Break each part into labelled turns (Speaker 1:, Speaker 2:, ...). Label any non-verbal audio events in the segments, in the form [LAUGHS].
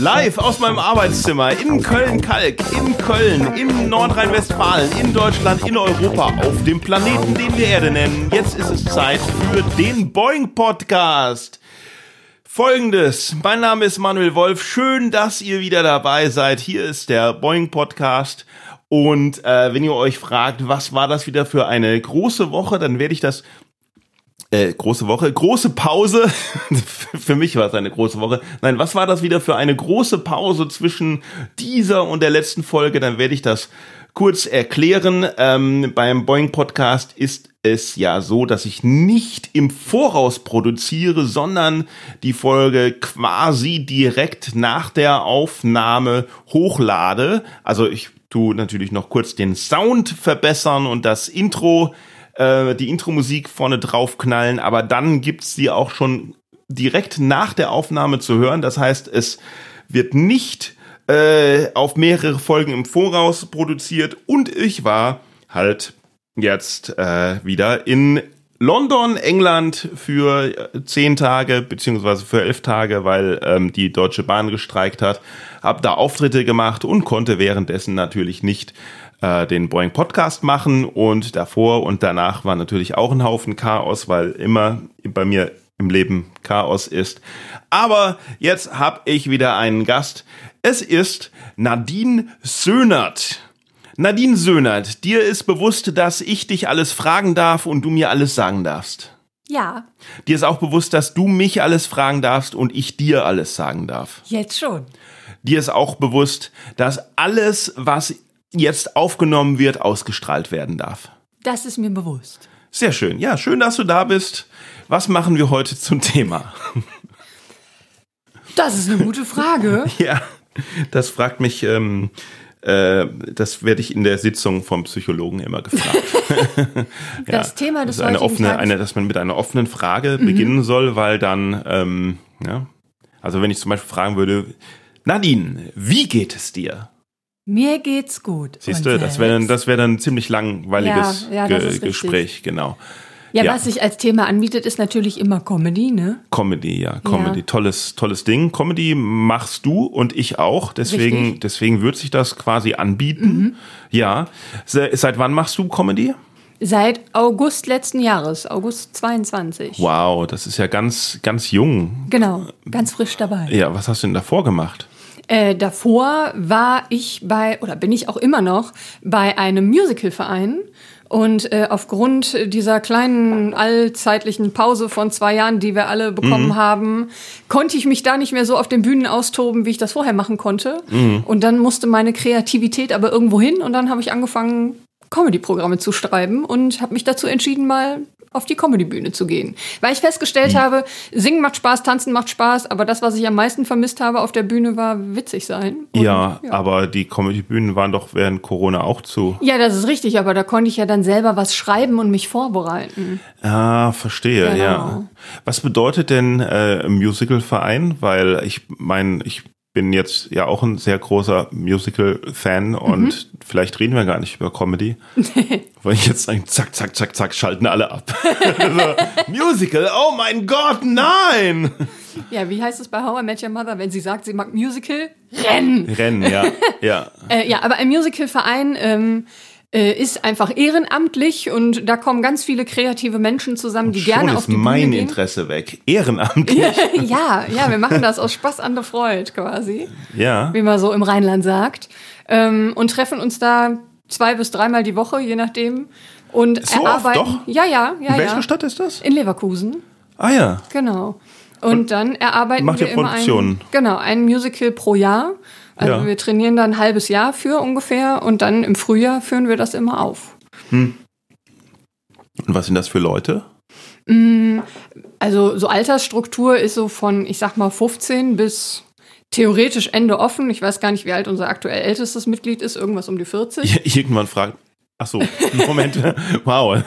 Speaker 1: Live aus meinem Arbeitszimmer in Köln-Kalk, in Köln, in Nordrhein-Westfalen, in Deutschland, in Europa, auf dem Planeten, den wir Erde nennen. Jetzt ist es Zeit für den Boeing Podcast. Folgendes, mein Name ist Manuel Wolf, schön, dass ihr wieder dabei seid. Hier ist der Boeing Podcast. Und äh, wenn ihr euch fragt, was war das wieder für eine große Woche, dann werde ich das äh, große Woche, große Pause. [LAUGHS] für mich war es eine große Woche. Nein, was war das wieder für eine große Pause zwischen dieser und der letzten Folge? Dann werde ich das kurz erklären. Ähm, beim Boeing Podcast ist es ja so, dass ich nicht im Voraus produziere, sondern die Folge quasi direkt nach der Aufnahme hochlade. Also ich tu natürlich noch kurz den Sound verbessern und das Intro die Intro-Musik vorne drauf knallen, aber dann gibt's sie auch schon direkt nach der Aufnahme zu hören. Das heißt, es wird nicht äh, auf mehrere Folgen im Voraus produziert und ich war halt jetzt äh, wieder in London, England für zehn Tage beziehungsweise für elf Tage, weil ähm, die Deutsche Bahn gestreikt hat. Hab da Auftritte gemacht und konnte währenddessen natürlich nicht äh, den Boeing Podcast machen und davor und danach war natürlich auch ein Haufen Chaos, weil immer bei mir im Leben Chaos ist. Aber jetzt habe ich wieder einen Gast. Es ist Nadine Söhnert. Nadine Söhnert, dir ist bewusst, dass ich dich alles fragen darf und du mir alles sagen darfst.
Speaker 2: Ja.
Speaker 1: Dir ist auch bewusst, dass du mich alles fragen darfst und ich dir alles sagen darf.
Speaker 2: Jetzt schon.
Speaker 1: Dir ist auch bewusst, dass alles, was jetzt aufgenommen wird, ausgestrahlt werden darf.
Speaker 2: Das ist mir bewusst.
Speaker 1: Sehr schön. Ja, schön, dass du da bist. Was machen wir heute zum Thema?
Speaker 2: Das ist eine gute Frage. [LAUGHS]
Speaker 1: ja, das fragt mich. Ähm, äh, das werde ich in der Sitzung vom Psychologen immer gefragt. [LAUGHS] [LAUGHS]
Speaker 2: das ja, Thema des
Speaker 1: eine offene, eine, dass man mit einer offenen Frage mhm. beginnen soll, weil dann, ähm, ja, also wenn ich zum Beispiel fragen würde, Nadine, wie geht es dir?
Speaker 2: Mir geht's gut.
Speaker 1: Siehst du, das wäre das wäre dann ein ziemlich langweiliges ja, ja, Ge Gespräch, genau.
Speaker 2: Ja, ja, was sich als Thema anbietet, ist natürlich immer Comedy, ne?
Speaker 1: Comedy, ja, Comedy, ja. tolles, tolles Ding. Comedy machst du und ich auch, deswegen, Richtig. deswegen wird sich das quasi anbieten. Mhm. Ja. Seit wann machst du Comedy?
Speaker 2: Seit August letzten Jahres, August 22.
Speaker 1: Wow, das ist ja ganz, ganz jung.
Speaker 2: Genau, ganz frisch dabei.
Speaker 1: Ja, was hast du denn davor gemacht?
Speaker 2: Äh, davor war ich bei, oder bin ich auch immer noch, bei einem Musicalverein. Und äh, aufgrund dieser kleinen allzeitlichen Pause von zwei Jahren, die wir alle bekommen mhm. haben, konnte ich mich da nicht mehr so auf den Bühnen austoben, wie ich das vorher machen konnte. Mhm. Und dann musste meine Kreativität aber irgendwo hin und dann habe ich angefangen, Comedy-Programme zu schreiben und habe mich dazu entschieden, mal auf die Comedy-Bühne zu gehen. Weil ich festgestellt mhm. habe, singen macht Spaß, tanzen macht Spaß, aber das, was ich am meisten vermisst habe auf der Bühne, war witzig sein.
Speaker 1: Und, ja, ja, aber die Comedy-Bühnen waren doch während Corona auch zu.
Speaker 2: Ja, das ist richtig, aber da konnte ich ja dann selber was schreiben und mich vorbereiten.
Speaker 1: Ah, verstehe, genau. ja. Was bedeutet denn äh, Musical-Verein? Weil ich meine, ich bin jetzt ja auch ein sehr großer Musical-Fan und mhm. vielleicht reden wir gar nicht über Comedy. [LAUGHS] weil ich jetzt sagen, zack, zack, zack, zack, schalten alle ab. [LAUGHS] so, Musical, oh mein Gott, nein!
Speaker 2: Ja, wie heißt es bei How I Met Your Mother, wenn sie sagt, sie mag Musical? Rennen!
Speaker 1: Rennen, ja. Ja, [LAUGHS]
Speaker 2: äh, ja aber ein Musical-Verein ähm, äh, ist einfach ehrenamtlich und da kommen ganz viele kreative Menschen zusammen, die gerne auf die Bühne
Speaker 1: mein
Speaker 2: gehen.
Speaker 1: Interesse weg. Ehrenamtlich. [LAUGHS]
Speaker 2: ja, ja, wir machen das aus Spaß an der Freude quasi.
Speaker 1: Ja.
Speaker 2: Wie man so im Rheinland sagt. Ähm, und treffen uns da zwei bis dreimal die Woche, je nachdem. Und
Speaker 1: so erarbeiten. Oft, doch?
Speaker 2: Ja, ja, ja.
Speaker 1: In welcher
Speaker 2: ja.
Speaker 1: Stadt ist das?
Speaker 2: In Leverkusen.
Speaker 1: Ah ja.
Speaker 2: Genau. Und, und dann erarbeiten
Speaker 1: macht
Speaker 2: wir
Speaker 1: ihr Produktionen.
Speaker 2: Immer ein, genau, ein Musical pro Jahr. Also ja. wir trainieren dann ein halbes Jahr für ungefähr und dann im Frühjahr führen wir das immer auf. Hm.
Speaker 1: Und was sind das für Leute?
Speaker 2: Mm, also so Altersstruktur ist so von, ich sag mal, 15 bis theoretisch Ende offen. Ich weiß gar nicht, wie alt unser aktuell ältestes Mitglied ist, irgendwas um die 40. [LAUGHS]
Speaker 1: Irgendwann fragt, ach so, [LAUGHS] Moment, wow.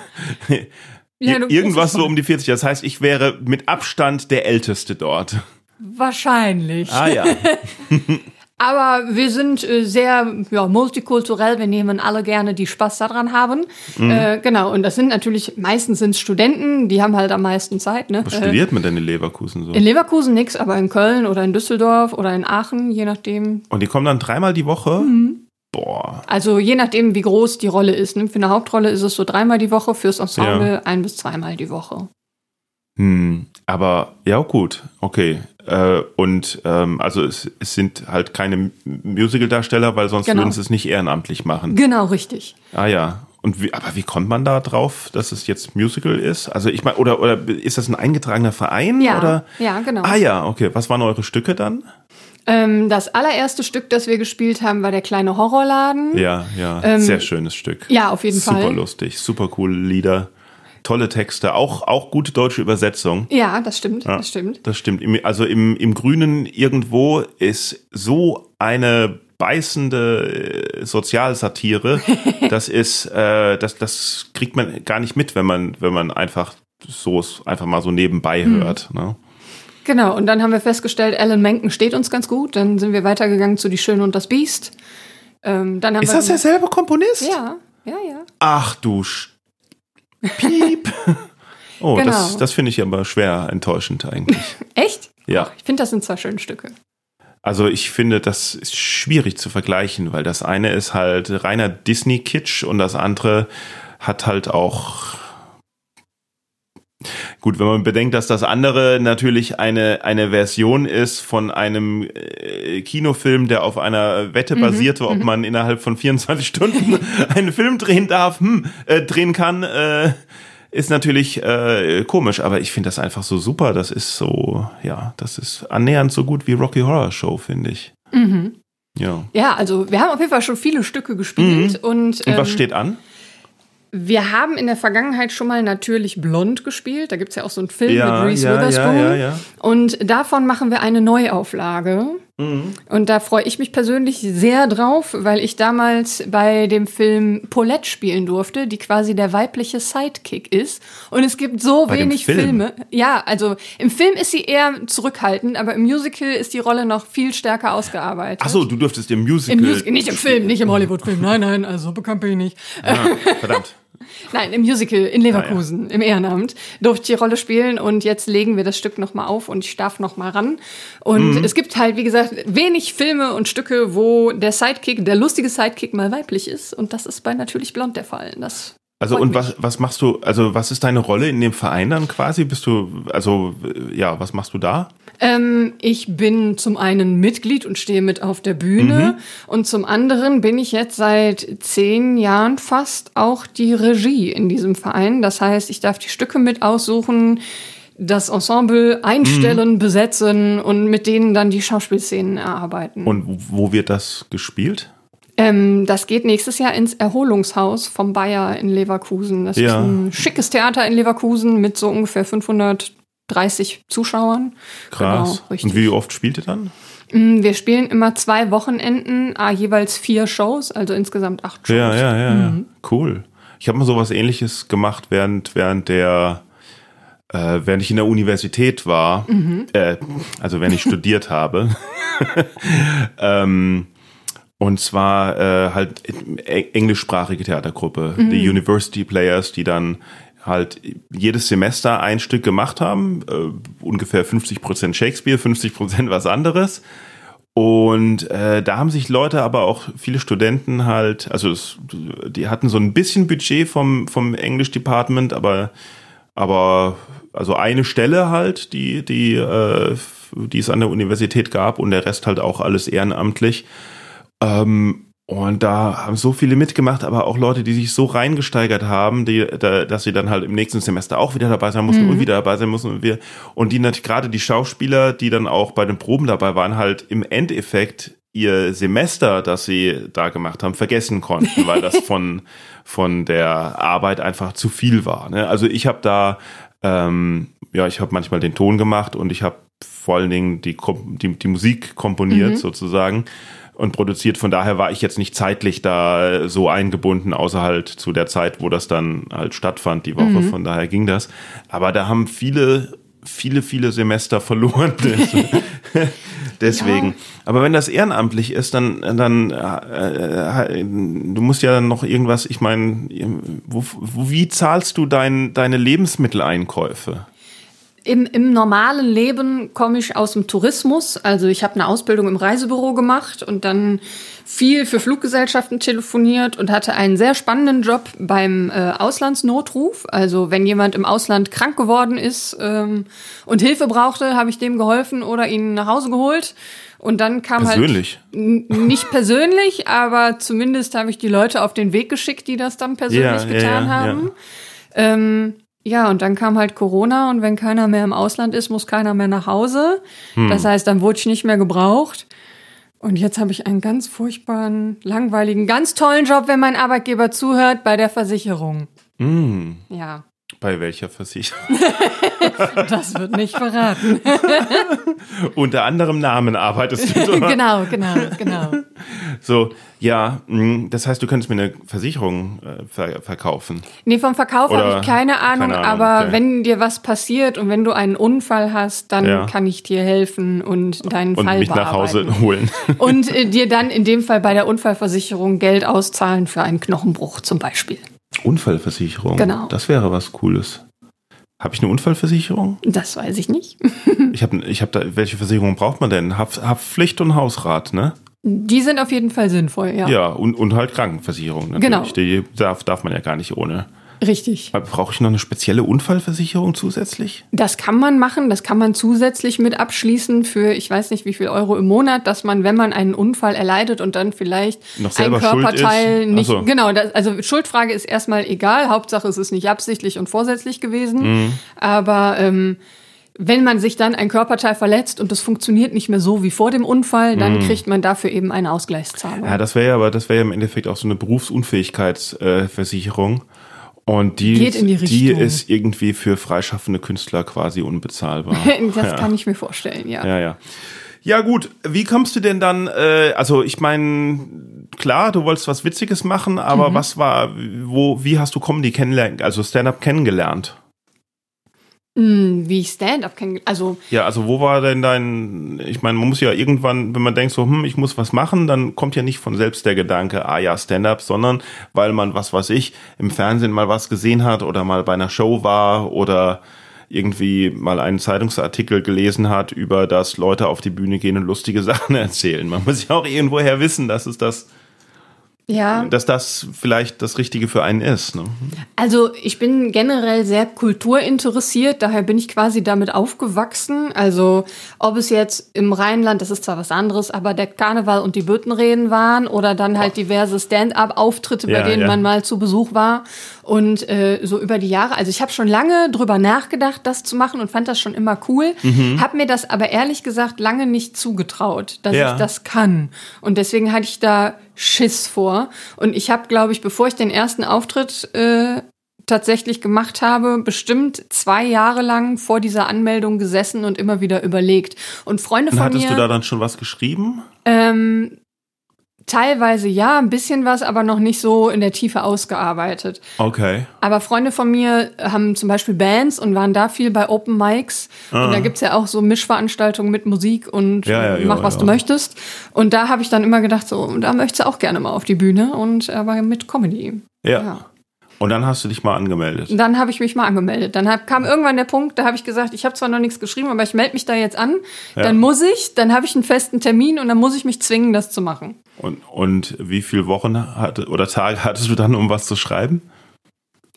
Speaker 1: Ja, Irgendwas so um die 40. Das heißt, ich wäre mit Abstand der Älteste dort.
Speaker 2: Wahrscheinlich.
Speaker 1: Ah ja. [LAUGHS]
Speaker 2: Aber wir sind äh, sehr ja, multikulturell. Wir nehmen alle gerne, die Spaß daran haben.
Speaker 1: Mhm.
Speaker 2: Äh, genau. Und das sind natürlich, meistens sind Studenten, die haben halt am meisten Zeit. Ne?
Speaker 1: Was studiert man denn in Leverkusen so?
Speaker 2: In Leverkusen nix, aber in Köln oder in Düsseldorf oder in Aachen, je nachdem.
Speaker 1: Und die kommen dann dreimal die Woche?
Speaker 2: Mhm.
Speaker 1: Boah.
Speaker 2: Also je nachdem, wie groß die Rolle ist. Ne? Für eine Hauptrolle ist es so dreimal die Woche, fürs Ensemble ein bis zweimal die Woche.
Speaker 1: Hm, aber ja, gut, okay. Äh, und ähm, also es, es sind halt keine Musical-Darsteller, weil sonst
Speaker 2: Genau.
Speaker 1: würden sie es nicht ehrenamtlich machen.
Speaker 2: Genau, richtig.
Speaker 1: Ah ja. Und wie, aber wie kommt man da drauf, dass es jetzt Musical ist? Also ich meine, oder, oder ist das ein eingetragener Verein?
Speaker 2: Ja,
Speaker 1: Oder?
Speaker 2: ja, genau.
Speaker 1: Ah ja, okay. Was waren eure Stücke dann?
Speaker 2: Ähm, das allererste Stück, das wir gespielt haben, war der kleine Horrorladen.
Speaker 1: Ja, ja.
Speaker 2: Ähm,
Speaker 1: Sehr schönes Stück.
Speaker 2: Ja, auf jeden
Speaker 1: super
Speaker 2: Fall.
Speaker 1: lustig, super coole Lieder, tolle Texte, auch, auch gute deutsche Übersetzung.
Speaker 2: Ja, das stimmt,
Speaker 1: Ja,
Speaker 2: das stimmt.
Speaker 1: Das stimmt. Im- Also im, im Grünen irgendwo ist so eine beißende äh, Sozialsatire. [LAUGHS] das ist, äh, das, das kriegt man gar nicht mit, wenn man, wenn man einfach so es einfach mal so nebenbei
Speaker 2: Hm.
Speaker 1: hört. Ne?
Speaker 2: Genau, und dann haben wir festgestellt, Alan Menken steht uns ganz gut. Dann sind wir weitergegangen zu Die Schöne und das Biest. Ähm, dann haben
Speaker 1: Ist
Speaker 2: wir
Speaker 1: das derselbe Komponist?
Speaker 2: Ja, ja, ja.
Speaker 1: Ach du Sch Piep. [LAUGHS] Oh,
Speaker 2: Genau.
Speaker 1: das, das finde ich aber schwer enttäuschend eigentlich. [LAUGHS]
Speaker 2: Echt?
Speaker 1: Ja.
Speaker 2: Ich finde, das sind zwei schöne Stücke.
Speaker 1: Also ich finde, das ist schwierig zu vergleichen, weil das eine ist halt reiner Disney-Kitsch und das andere hat halt auch Gut, wenn man bedenkt, dass das andere natürlich eine, eine Version ist von einem äh, Kinofilm, der auf einer Wette basierte, ob man innerhalb von 24 [LAUGHS] Stunden [LAUGHS] einen Film drehen darf, hm, äh, drehen kann, äh, ist natürlich äh, komisch, aber ich finde das einfach so super. Das ist so, ja, das ist annähernd so gut wie Rocky Horror Show, finde ich. Ja.
Speaker 2: Ja, also wir haben auf jeden Fall schon viele Stücke gespielt und,
Speaker 1: Mhm. Und was
Speaker 2: ähm,
Speaker 1: steht an?
Speaker 2: Wir haben in der Vergangenheit schon mal natürlich Blond gespielt. Da gibt's ja auch so einen Film mit Reese
Speaker 1: ja,
Speaker 2: Witherspoon.
Speaker 1: ja, ja, ja.
Speaker 2: Und davon machen wir eine Neuauflage.
Speaker 1: Mhm.
Speaker 2: Und da freue ich mich persönlich sehr drauf, weil ich damals bei dem Film Paulette spielen durfte, die quasi der weibliche Sidekick ist. Und es gibt so
Speaker 1: Bei
Speaker 2: wenig
Speaker 1: Film?
Speaker 2: Filme. Ja, also im Film ist sie eher zurückhaltend, aber im Musical ist die Rolle noch viel stärker ausgearbeitet.
Speaker 1: Ach so, du dürftest im Musical.
Speaker 2: Im Musical, nicht im Film, nicht im [LAUGHS] Hollywood-Film. Nein, nein, also so bekannt bin ich nicht.
Speaker 1: Ah, verdammt.
Speaker 2: Nein, im Musical in Leverkusen, im Ehrenamt, durfte ich die Rolle spielen und jetzt legen wir das Stück nochmal auf und ich darf nochmal ran. Und
Speaker 1: Mhm.
Speaker 2: es gibt halt, wie gesagt, wenig Filme und Stücke, wo der Sidekick, der lustige Sidekick mal weiblich ist und das ist bei Natürlich Blond der Fall. Das
Speaker 1: Also und
Speaker 2: mich.
Speaker 1: was, was machst du, also was ist deine Rolle in dem Verein dann quasi? Bist du, also ja, was machst du da?
Speaker 2: Ähm, ich bin zum einen Mitglied und stehe mit auf der Bühne und zum anderen bin ich jetzt seit zehn Jahren fast auch die Regie in diesem Verein. Das heißt, ich darf die Stücke mit aussuchen, das Ensemble einstellen, besetzen und mit denen dann die Schauspielszenen erarbeiten.
Speaker 1: Und wo wird das gespielt?
Speaker 2: Ähm, das geht nächstes Jahr ins Erholungshaus vom Bayer in Leverkusen. Das
Speaker 1: Ja.
Speaker 2: ist ein schickes Theater in Leverkusen mit so ungefähr 530 Zuschauern.
Speaker 1: Krass.
Speaker 2: Genau,
Speaker 1: und wie oft spielt ihr dann?
Speaker 2: Mm, Wir spielen immer zwei Wochenenden, ah, jeweils vier Shows, also insgesamt acht Shows.
Speaker 1: Ja, ja, ja,
Speaker 2: Mhm.
Speaker 1: Cool. Ich habe mal sowas ähnliches gemacht während, während der äh, während ich in der Universität war,
Speaker 2: Mhm.
Speaker 1: äh, also während ich [LAUGHS] studiert habe. [LAUGHS] ähm, und zwar äh, halt e- englischsprachige Theatergruppe,
Speaker 2: Mhm.
Speaker 1: die University Players, die dann halt jedes Semester ein Stück gemacht haben, äh, ungefähr 50% Shakespeare, 50% was anderes. Und äh, da haben sich Leute, aber auch viele Studenten halt, also es, die hatten so ein bisschen Budget vom, vom English Department, aber, aber also eine Stelle halt, die, die, äh, die es an der Universität gab und der Rest halt auch alles ehrenamtlich. Ähm, und da haben so viele mitgemacht, aber auch Leute, die sich so reingesteigert haben, die, da, dass sie dann halt im nächsten Semester auch wieder dabei sein mussten und wieder dabei sein mussten. Und, wir, und die natürlich gerade die Schauspieler, die dann auch bei den Proben dabei waren, halt im Endeffekt ihr Semester, das sie da gemacht haben, vergessen konnten, weil das [LAUGHS] von, von der Arbeit einfach zu viel war. Ne? Also ich habe da, ähm, ja, ich habe manchmal den Ton gemacht und ich habe vor allen Dingen die, die, die Musik komponiert sozusagen und produziert. Von daher war ich jetzt nicht zeitlich da so eingebunden, außer halt zu der Zeit, wo das dann halt stattfand, die Woche. Von daher ging das. Aber da haben viele, viele, viele Semester verloren. [LAUGHS] Deswegen.
Speaker 2: Ja.
Speaker 1: Aber wenn das ehrenamtlich ist, dann, dann äh, äh, du musst ja noch irgendwas, ich meine, wo, wo, wie zahlst du dein, deine Lebensmitteleinkäufe?
Speaker 2: Im, Im normalen Leben komme ich aus dem Tourismus. Also ich habe eine Ausbildung im Reisebüro gemacht und dann viel für Fluggesellschaften telefoniert und hatte einen sehr spannenden Job beim äh, Auslandsnotruf. Also wenn jemand im Ausland krank geworden ist ähm, und Hilfe brauchte, habe ich dem geholfen oder ihn nach Hause geholt. Und dann kam
Speaker 1: persönlich.
Speaker 2: halt nicht persönlich, aber zumindest habe ich die Leute auf den Weg geschickt, die das dann persönlich
Speaker 1: Ja, ja,
Speaker 2: getan
Speaker 1: ja,
Speaker 2: haben. Ähm, ja, und dann kam halt Corona und wenn keiner mehr im Ausland ist, muss keiner mehr nach Hause.
Speaker 1: Hm.
Speaker 2: Das heißt, dann wurde ich nicht mehr gebraucht. Und jetzt habe ich einen ganz furchtbaren, langweiligen, ganz tollen Job, wenn mein Arbeitgeber zuhört, bei der Versicherung.
Speaker 1: Mm,
Speaker 2: Ja,
Speaker 1: bei welcher Versicherung? [LAUGHS]
Speaker 2: das wird nicht verraten. [LAUGHS]
Speaker 1: Unter anderem Namen arbeitest du. dort.
Speaker 2: genau, genau, genau.
Speaker 1: So, ja, mh, das heißt, du könntest mir eine Versicherung äh, ver verkaufen.
Speaker 2: Nee, vom Verkauf habe ich keine Ahnung,
Speaker 1: keine Ahnung,
Speaker 2: aber
Speaker 1: okay.
Speaker 2: wenn dir was passiert und wenn du einen Unfall hast, dann
Speaker 1: Ja.
Speaker 2: kann ich dir helfen und deinen
Speaker 1: Und
Speaker 2: Fall
Speaker 1: mich nach Hause holen.
Speaker 2: Und äh, dir dann in dem Fall bei der Unfallversicherung Geld auszahlen für einen Knochenbruch zum Beispiel.
Speaker 1: Unfallversicherung.
Speaker 2: Genau.
Speaker 1: Das wäre was Cooles. Habe ich eine Unfallversicherung?
Speaker 2: Das weiß ich nicht. [LAUGHS]
Speaker 1: Ich habe ich hab da, welche Versicherung braucht man denn? Haft, Haftpflicht und Hausrat, ne?
Speaker 2: Die sind auf jeden Fall sinnvoll, ja.
Speaker 1: Ja, und, und halt Krankenversicherung natürlich.
Speaker 2: Genau.
Speaker 1: Die darf, darf man ja gar nicht ohne.
Speaker 2: Richtig.
Speaker 1: Brauche ich noch eine spezielle Unfallversicherung zusätzlich?
Speaker 2: Das kann man machen, das kann man zusätzlich mit abschließen für ich weiß nicht wie viel Euro im Monat, dass man, wenn man einen Unfall erleidet und dann vielleicht
Speaker 1: Noch
Speaker 2: ein Körperteil nicht.
Speaker 1: So.
Speaker 2: Genau, das, also Schuldfrage ist erstmal egal, Hauptsache es ist nicht absichtlich und vorsätzlich gewesen.
Speaker 1: Mhm.
Speaker 2: Aber ähm, wenn man sich dann ein Körperteil verletzt und das funktioniert nicht mehr so wie vor dem Unfall, dann kriegt man dafür eben eine Ausgleichszahlung.
Speaker 1: Ja, das wäre ja aber, das wäre ja im Endeffekt auch so eine Berufsunfähigkeitsversicherung. Äh. Und die,
Speaker 2: Geht in die
Speaker 1: die ist irgendwie für freischaffende Künstler quasi unbezahlbar. [LAUGHS]
Speaker 2: das kann ich mir vorstellen, ja.
Speaker 1: Ja, ja. Ja, gut. Wie kommst du denn dann, äh, also ich meine, klar, du wolltest was Witziges machen, aber
Speaker 2: Mhm.
Speaker 1: was war, wo, wie hast du Comedy kennengelernt, also Stand-up kennengelernt?
Speaker 2: Hm, Wie ich Stand-up kennengelernt. Also
Speaker 1: Ja, also wo war denn dein, ich meine, man muss ja irgendwann, wenn man denkt so, hm, ich muss was machen, dann kommt ja nicht von selbst der Gedanke, ah ja, Stand-up, sondern weil man, was weiß ich, im Fernsehen mal was gesehen hat oder mal bei einer Show war oder irgendwie mal einen Zeitungsartikel gelesen hat, über dass Leute auf die Bühne gehen und lustige [LAUGHS] Sachen erzählen. Man muss ja auch irgendwoher wissen, dass es das,
Speaker 2: ja.
Speaker 1: dass das vielleicht das Richtige für einen ist. Ne?
Speaker 2: Also ich bin generell sehr kulturinteressiert, daher bin ich quasi damit aufgewachsen. Also ob es jetzt im Rheinland, das ist zwar was anderes, aber der Karneval und die Büttenreden waren oder dann halt diverse Stand-up-Auftritte, bei
Speaker 1: Ja,
Speaker 2: denen
Speaker 1: ja.
Speaker 2: man mal zu Besuch war. Und äh, so über die Jahre, also ich habe schon lange drüber nachgedacht, das zu machen und fand das schon immer cool,
Speaker 1: Mhm.
Speaker 2: habe mir das aber ehrlich gesagt lange nicht zugetraut, dass
Speaker 1: Ja.
Speaker 2: ich das kann. Und deswegen hatte ich da Schiss vor. Und ich habe, glaube ich, bevor ich den ersten Auftritt äh, tatsächlich gemacht habe, bestimmt zwei Jahre lang vor dieser Anmeldung gesessen und immer wieder überlegt. Und Freunde
Speaker 1: Und
Speaker 2: von
Speaker 1: hattest
Speaker 2: mir,
Speaker 1: du da dann schon was geschrieben?
Speaker 2: ähm, teilweise ja, ein bisschen was, aber noch nicht so in der Tiefe ausgearbeitet.
Speaker 1: Okay.
Speaker 2: Aber Freunde von mir haben zum Beispiel Bands und waren da viel bei Open Mics. Und da gibt's ja auch so Mischveranstaltungen mit Musik und
Speaker 1: Ah. Ja, ja,
Speaker 2: äh,
Speaker 1: ja,
Speaker 2: mach, was du möchtest. Und da habe ich dann immer gedacht, so, da möchtest du auch gerne mal auf die Bühne und aber mit Comedy.
Speaker 1: Ja. Und dann hast du dich mal angemeldet.
Speaker 2: Und dann habe ich mich mal angemeldet. Dann hab, kam irgendwann der Punkt, da habe ich gesagt, ich habe zwar noch nichts geschrieben, aber ich melde mich da jetzt an.
Speaker 1: Ja.
Speaker 2: Dann muss ich, dann habe ich einen festen Termin und dann muss ich mich zwingen, das zu machen.
Speaker 1: Und, und wie viele Wochen hatte, oder Tage hattest du dann, um was zu schreiben?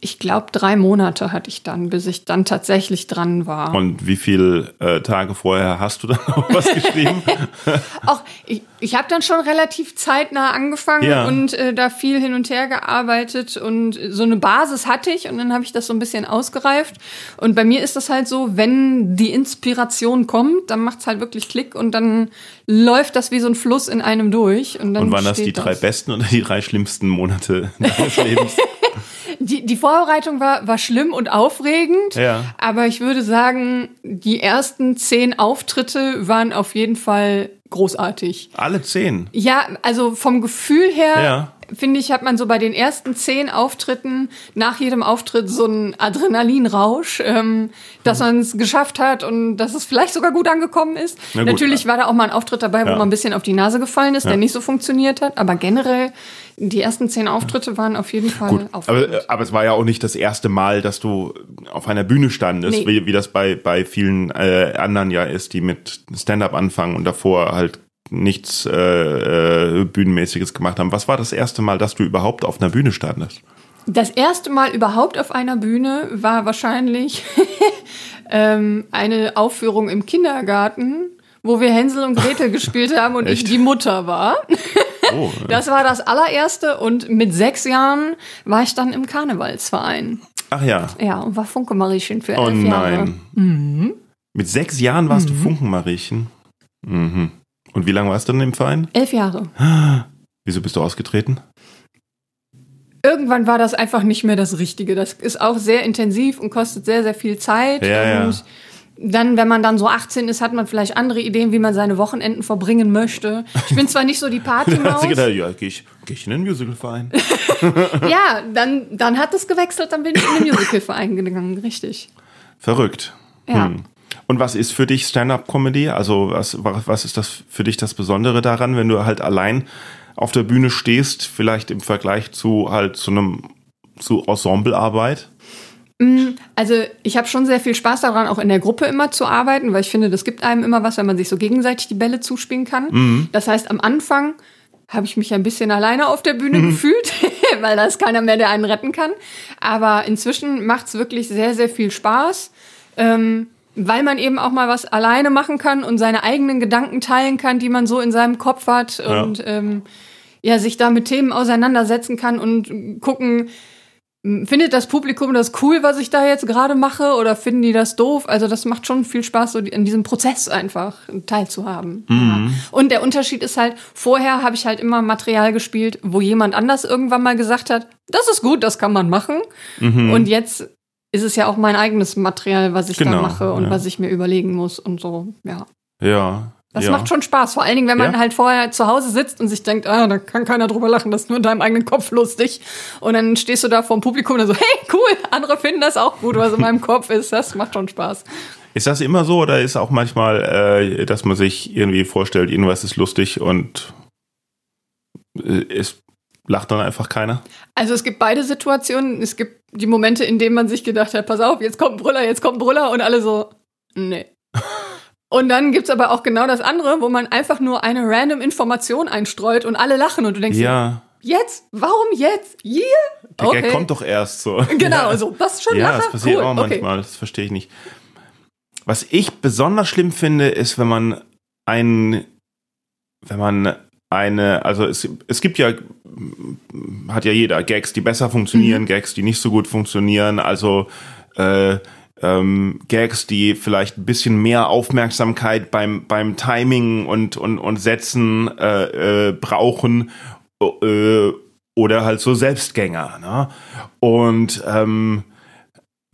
Speaker 2: Ich glaube, drei Monate hatte ich dann, bis ich dann tatsächlich dran war.
Speaker 1: Und wie viele äh, Tage vorher hast du dann [LAUGHS] noch was geschrieben? [LAUGHS]
Speaker 2: Auch ich, ich habe dann schon relativ zeitnah angefangen
Speaker 1: Ja.
Speaker 2: und äh, da viel hin und her gearbeitet und so eine Basis hatte ich und dann habe ich das so ein bisschen ausgereift. Und bei mir ist das halt so, wenn die Inspiration kommt, dann macht's halt wirklich Klick und dann läuft das wie so ein Fluss in einem durch. Und, dann
Speaker 1: Und waren das die drei besten oder die drei schlimmsten Monate deines Lebens? [LAUGHS]
Speaker 2: Die, die Vorbereitung war, war schlimm und aufregend,
Speaker 1: Ja.
Speaker 2: aber ich würde sagen, die ersten zehn Auftritte waren auf jeden Fall großartig.
Speaker 1: Alle zehn.
Speaker 2: Ja, also vom Gefühl her
Speaker 1: Ja.
Speaker 2: finde ich, hat man so bei den ersten zehn Auftritten nach jedem Auftritt so einen Adrenalinrausch, ähm, dass man es geschafft hat und dass es vielleicht sogar gut angekommen ist.
Speaker 1: Gut.
Speaker 2: Natürlich war da auch mal ein Auftritt dabei, wo
Speaker 1: Ja.
Speaker 2: man ein bisschen auf die Nase gefallen ist, der nicht so funktioniert hat. Aber generell, die ersten zehn Auftritte waren auf jeden Fall
Speaker 1: Gut, aber, aber es war ja auch nicht das erste Mal, dass du auf einer Bühne standest,
Speaker 2: Nee.
Speaker 1: wie, wie das bei, bei vielen äh, anderen ja ist, die mit Stand-up anfangen und davor halt nichts äh, äh, Bühnenmäßiges gemacht haben. Was war das erste Mal, dass du überhaupt auf einer Bühne standest?
Speaker 2: Das erste Mal überhaupt auf einer Bühne war wahrscheinlich [LAUGHS] ähm, eine Aufführung im Kindergarten, wo wir Hänsel und Gretel gespielt [LAUGHS] haben und ich die Mutter war.
Speaker 1: Oh, [LAUGHS]
Speaker 2: Das war das allererste und mit sechs Jahren war ich dann im Karnevalsverein.
Speaker 1: ach ja.
Speaker 2: Ja, und war Funke-Mariechen für
Speaker 1: Oh
Speaker 2: elf Jahre.
Speaker 1: nein. Mit sechs Jahren warst du Funkenmariechen. Mhm. Und wie lange warst du dann im Verein?
Speaker 2: Elf Jahre.
Speaker 1: Wieso bist du ausgetreten?
Speaker 2: Irgendwann war das einfach nicht mehr das Richtige. Das ist auch sehr intensiv und kostet sehr, sehr viel Zeit.
Speaker 1: Ja, ja.
Speaker 2: und dann, wenn man dann so 18 ist, hat man vielleicht andere Ideen, wie man seine Wochenenden verbringen möchte. Ich bin zwar nicht so die
Speaker 1: Da
Speaker 2: Partymaus. [LAUGHS]
Speaker 1: du gedacht, ja, geh ich, geh ich in den Musicalverein. [LAUGHS]
Speaker 2: ja, dann, dann hat es gewechselt, dann bin ich in den [LAUGHS] Musicalverein gegangen, richtig.
Speaker 1: Verrückt.
Speaker 2: Ja.
Speaker 1: Hm. Und was ist für dich Stand-up-Comedy? Also was, was ist das für dich das Besondere daran, wenn du halt allein auf der Bühne stehst, vielleicht im Vergleich zu halt zu einem zu Ensemblearbeit?
Speaker 2: Also ich habe schon sehr viel Spaß daran, auch in der Gruppe immer zu arbeiten, weil ich finde, das gibt einem immer was, wenn man sich so gegenseitig die Bälle zuspielen kann. Das heißt, am Anfang habe ich mich ein bisschen alleine auf der Bühne gefühlt, [LAUGHS] weil da ist keiner mehr, der einen retten kann. Aber inzwischen macht es wirklich sehr, sehr viel Spaß. Ähm, weil man eben auch mal was alleine machen kann und seine eigenen Gedanken teilen kann, die man so in seinem Kopf hat und ähm, ja, sich da mit Themen auseinandersetzen kann und gucken, findet das Publikum das cool, was ich da jetzt gerade mache, oder finden die das doof? Also das macht schon viel Spaß, so in diesem Prozess einfach teilzuhaben. Ja. Und der Unterschied ist halt, vorher habe ich halt immer Material gespielt, wo jemand anders irgendwann mal gesagt hat, das ist gut, das kann man machen. Und jetzt ist es ja auch mein eigenes Material, was ich
Speaker 1: Genau,
Speaker 2: da mache und
Speaker 1: ja.
Speaker 2: was ich mir überlegen muss und so, ja.
Speaker 1: Ja.
Speaker 2: Das
Speaker 1: ja.
Speaker 2: macht schon Spaß, vor allen Dingen, wenn man
Speaker 1: Ja?
Speaker 2: halt vorher zu Hause sitzt und sich denkt, ah, da kann keiner drüber lachen, das ist nur in deinem eigenen Kopf lustig. Und dann stehst du da vor dem Publikum und so, hey, cool, andere finden das auch gut, was in meinem Kopf ist. Das macht schon Spaß.
Speaker 1: Ist das immer so oder ist auch manchmal, äh, dass man sich irgendwie vorstellt, irgendwas ist lustig und äh, es lacht dann einfach keiner?
Speaker 2: Also es gibt beide Situationen. Es gibt die Momente, in denen man sich gedacht hat, pass auf, jetzt kommt ein Brüller, jetzt kommt ein Brüller und alle so, nee. [LAUGHS] Und dann gibt's aber auch genau das andere, wo man einfach nur eine random Information einstreut und alle lachen und du denkst, dir,
Speaker 1: Ja.
Speaker 2: jetzt? Warum jetzt? Hier?
Speaker 1: Der Gag kommt doch erst so. [LAUGHS]
Speaker 2: Genau,
Speaker 1: Ja.
Speaker 2: so, was schon
Speaker 1: Ja,
Speaker 2: Lacher?
Speaker 1: das passiert
Speaker 2: cool.
Speaker 1: auch
Speaker 2: okay.
Speaker 1: manchmal, das verstehe ich nicht. Was ich besonders schlimm finde, ist, wenn man ein, wenn man eine, also es, es gibt ja, hat ja jeder Gags, die besser funktionieren,
Speaker 2: Mhm.
Speaker 1: Gags, die nicht so gut funktionieren, also äh, ähm, Gags, die vielleicht ein bisschen mehr Aufmerksamkeit beim, beim Timing und, und, und Setzen äh, äh, brauchen äh, oder halt so Selbstgänger. Ne? Und ähm,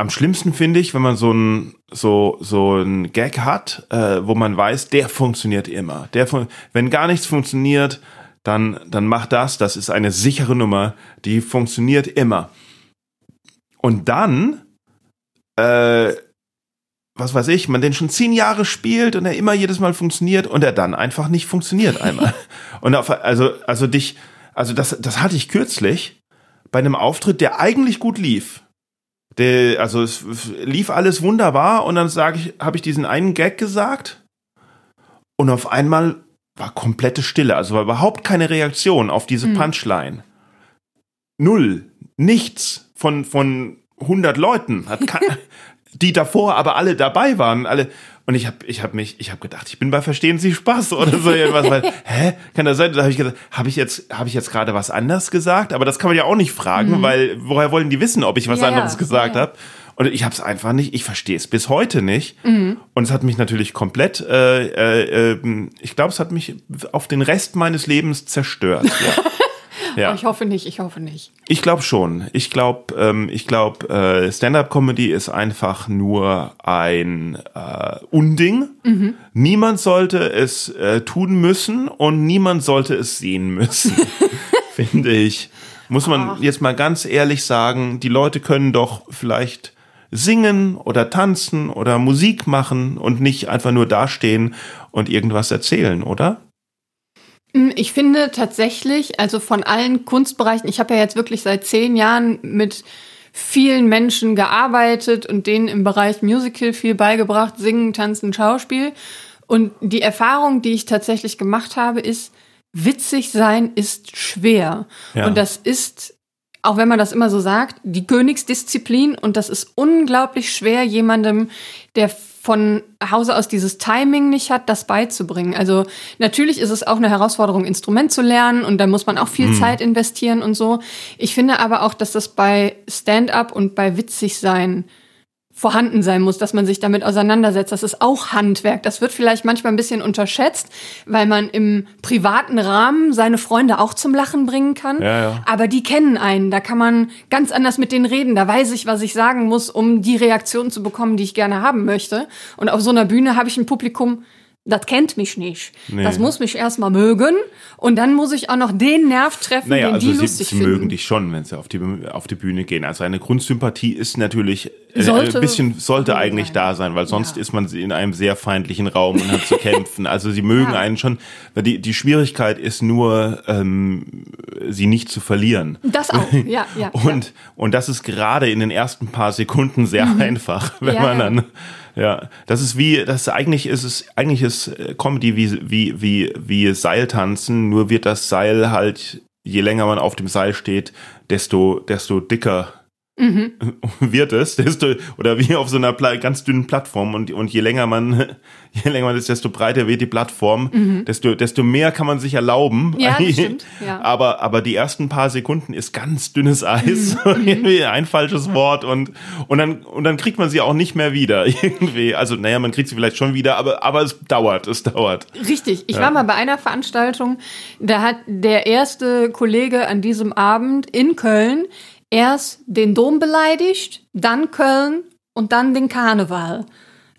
Speaker 1: am schlimmsten finde ich, wenn man so ein so so ein Gag hat, äh, wo man weiß, der funktioniert immer. Der fun wenn gar nichts funktioniert, dann dann macht das. Das ist eine sichere Nummer, die funktioniert immer. Und dann, äh, was weiß ich, man den schon zehn Jahre spielt und er immer jedes Mal funktioniert und er dann einfach nicht funktioniert einmal. [LAUGHS] und auf, also also dich, also das das hatte ich kürzlich bei einem Auftritt, der eigentlich gut lief. Der, also es lief alles wunderbar und dann sage ich, habe ich diesen einen Gag gesagt und auf einmal war komplette Stille, also war überhaupt keine Reaktion auf diese Punchline. Null, nichts von von 100 Leuten, hat [LAUGHS] die davor aber alle dabei waren, alle und ich habe ich habe mich ich habe gedacht, ich bin bei Verstehen Sie Spaß oder so irgendwas, weil [LAUGHS] hä, kann das sein? Da habe ich gedacht, habe ich jetzt habe ich jetzt gerade was anders gesagt, aber das kann man ja auch nicht fragen, weil woher wollen die wissen, ob ich was
Speaker 2: Mhm. Ja, ja,
Speaker 1: anderes gesagt
Speaker 2: ja,
Speaker 1: habe? Und ich habe es einfach nicht, ich verstehe es bis heute nicht. Und es hat mich natürlich komplett, äh, äh, äh, ich glaube, es hat mich auf den Rest meines Lebens zerstört. Ja. [LAUGHS] Ja.
Speaker 2: Oh, ich hoffe nicht, ich hoffe nicht.
Speaker 1: Ich glaube schon. Ich glaube, ähm, ich glaube, äh, Stand-up-Comedy ist einfach nur ein äh, Unding.
Speaker 2: Mhm.
Speaker 1: Niemand sollte es äh, tun müssen und niemand sollte es sehen müssen, [LAUGHS] finde ich. Muss man jetzt mal ganz ehrlich sagen, die Leute können doch vielleicht singen oder tanzen oder Musik machen und nicht einfach nur dastehen und irgendwas erzählen, oder?
Speaker 2: Hm, Ich finde tatsächlich, also von allen Kunstbereichen, ich habe ja jetzt wirklich seit zehn Jahren mit vielen Menschen gearbeitet und denen im Bereich Musical viel beigebracht, Singen, Tanzen, Schauspiel. Und die Erfahrung, die ich tatsächlich gemacht habe, ist, witzig sein ist schwer.
Speaker 1: Ja.
Speaker 2: Und das ist, auch wenn man das immer so sagt, die Königsdisziplin. Und das ist unglaublich schwer, jemandem, der von Hause aus dieses Timing nicht hat, das beizubringen. Also natürlich ist es auch eine Herausforderung, Instrument zu lernen und da muss man auch viel Zeit investieren und so. Ich finde aber auch, dass das bei Stand-up und bei witzig sein vorhanden sein muss, dass man sich damit auseinandersetzt. Das ist auch Handwerk. Das wird vielleicht manchmal ein bisschen unterschätzt, weil man im privaten Rahmen seine Freunde auch zum Lachen bringen kann.
Speaker 1: Ja, ja.
Speaker 2: Aber die kennen einen. Da kann man ganz anders mit denen reden. Da weiß ich, was ich sagen muss, um die Reaktion zu bekommen, die ich gerne haben möchte. Und auf so einer Bühne habe ich ein Publikum, das kennt mich nicht.
Speaker 1: Nee.
Speaker 2: Das muss mich erstmal mögen. Und dann muss ich auch noch den Nerv treffen,
Speaker 1: Naja,
Speaker 2: den
Speaker 1: also
Speaker 2: die
Speaker 1: sie,
Speaker 2: lustig
Speaker 1: sie
Speaker 2: finden.
Speaker 1: mögen dich schon, wenn sie auf die, auf die Bühne gehen. Also eine Grundsympathie ist natürlich äh,
Speaker 2: Sollte
Speaker 1: ein bisschen sollte eigentlich
Speaker 2: sein.
Speaker 1: da sein, weil sonst
Speaker 2: Ja.
Speaker 1: ist man in einem sehr feindlichen Raum und hat zu [LAUGHS] kämpfen. Also sie mögen
Speaker 2: Ja.
Speaker 1: einen schon. weil Die, die Schwierigkeit ist nur, ähm, sie nicht zu verlieren.
Speaker 2: Das auch, [LAUGHS] ja, ja.
Speaker 1: Und, und das ist gerade in den ersten paar Sekunden sehr einfach, [LAUGHS] wenn
Speaker 2: Ja,
Speaker 1: man
Speaker 2: ja.
Speaker 1: dann, ja, das ist wie, das eigentlich ist es, eigentlich ist äh, Comedy wie, wie, wie, wie Seiltanzen, nur wird das Seil halt, je länger man auf dem Seil steht, desto, desto dicker
Speaker 2: Mhm. [LAUGHS]
Speaker 1: wird es, desto, oder wie auf so einer ganz dünnen Plattform und, und je länger man, [LAUGHS] je länger man ist, desto breiter wird die Plattform, desto, desto mehr kann man sich erlauben.
Speaker 2: Mhm. Ja, das [LAUGHS] stimmt, ja.
Speaker 1: Aber, aber die ersten paar Sekunden ist ganz dünnes Eis,
Speaker 2: Mhm.
Speaker 1: irgendwie ein falsches Wort und, und dann, und dann kriegt man sie auch nicht mehr wieder, irgendwie. Also, naja, man kriegt sie vielleicht schon wieder, aber, aber es dauert, es dauert.
Speaker 2: Richtig. Ich war mal bei einer Veranstaltung, da hat der erste Kollege an diesem Abend in Köln erst den Dom beleidigt, dann Köln und dann den Karneval.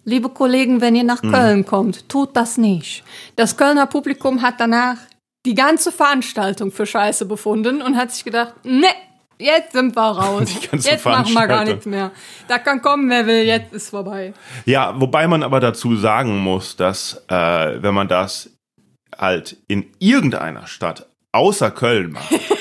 Speaker 2: Liebe Kollegen, wenn ihr nach Köln kommt, tut das nicht. Das Kölner Publikum hat danach die ganze Veranstaltung für Scheiße befunden und hat sich gedacht, ne, jetzt sind wir raus. [LAUGHS] Jetzt machen wir gar nichts mehr. Da kann kommen, wer will, jetzt ist vorbei.
Speaker 1: Ja, wobei man aber dazu sagen muss, dass äh, wenn man das halt in irgendeiner Stadt außer Köln macht, [LAUGHS]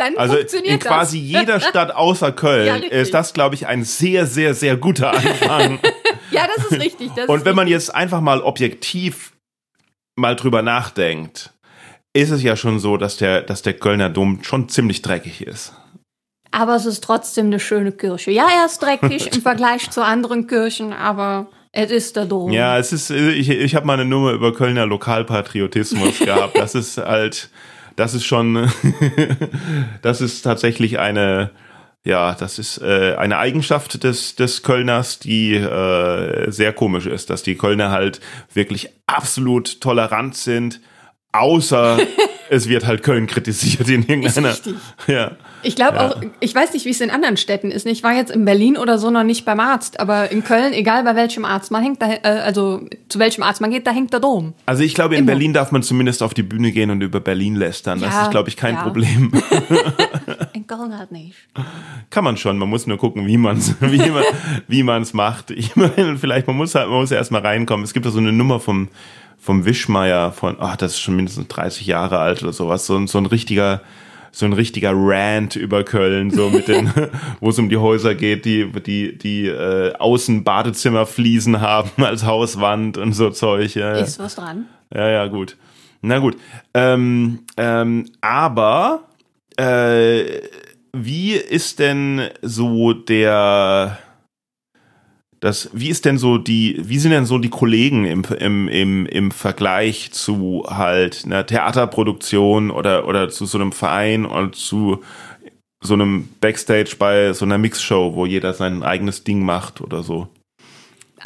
Speaker 2: Dann
Speaker 1: also
Speaker 2: funktioniert
Speaker 1: in quasi
Speaker 2: das.
Speaker 1: jeder [LAUGHS] Stadt außer Köln,
Speaker 2: Ja,
Speaker 1: ist das, glaube ich, ein sehr, sehr, sehr guter Anfang. [LAUGHS]
Speaker 2: Ja, das ist richtig. Das
Speaker 1: Und wenn man jetzt einfach mal objektiv mal drüber nachdenkt, ist es ja schon so, dass der, dass der Kölner Dom schon ziemlich dreckig ist.
Speaker 2: Aber es ist trotzdem eine schöne Kirche. Ja, er ist dreckig [LAUGHS] im Vergleich zu anderen Kirchen, aber es ist der Dom.
Speaker 1: Ja, es ist, ich, ich habe mal eine Nummer über Kölner Lokalpatriotismus gehabt. Das ist halt, das ist schon, [LAUGHS] das ist tatsächlich eine, ja, das ist äh, eine Eigenschaft des, des Kölners, die äh, sehr komisch ist, dass die Kölner halt wirklich absolut tolerant sind, außer [LAUGHS] es wird halt Köln kritisiert in irgendeiner.
Speaker 2: richtig. [LAUGHS]
Speaker 1: Ja.
Speaker 2: Ich glaube
Speaker 1: Ja.
Speaker 2: auch, ich weiß nicht, wie es in anderen Städten ist. Ich war jetzt in Berlin oder so noch nicht beim Arzt, aber in Köln, egal bei welchem Arzt man hängt, da, äh, also zu welchem Arzt man geht, da hängt der Dom.
Speaker 1: Also ich glaube, in
Speaker 2: Immer.
Speaker 1: Berlin darf man zumindest auf die Bühne gehen und über Berlin lästern. Das
Speaker 2: Ja,
Speaker 1: ist, glaube ich, kein
Speaker 2: ja.
Speaker 1: Problem. [LAUGHS] [LAUGHS]
Speaker 2: In Köln halt nicht.
Speaker 1: Kann man schon, man muss nur gucken, wie man es wie man, wie man's macht. Ich meine, vielleicht, man muss halt, man muss ja erstmal reinkommen. Es gibt da so eine Nummer vom, vom Wischmeier von, ach, das ist schon mindestens 30 Jahre alt oder sowas, so, ein- so ein richtiger, so ein richtiger Rant über Köln, so mit den, [LAUGHS] wo es um die Häuser geht, die, die, die äh, außen Badezimmerfliesen haben als Hauswand und so Zeug. Ja, ja.
Speaker 2: Ist was dran?
Speaker 1: Ja, ja, gut. Na gut. Ähm, ähm, aber äh, wie ist denn so der das, wie ist denn so die, wie sind denn so die Kollegen im, im, im, im Vergleich zu halt einer Theaterproduktion oder, oder zu so einem Verein und zu so einem Backstage bei so einer Mixshow, wo jeder sein eigenes Ding macht oder so?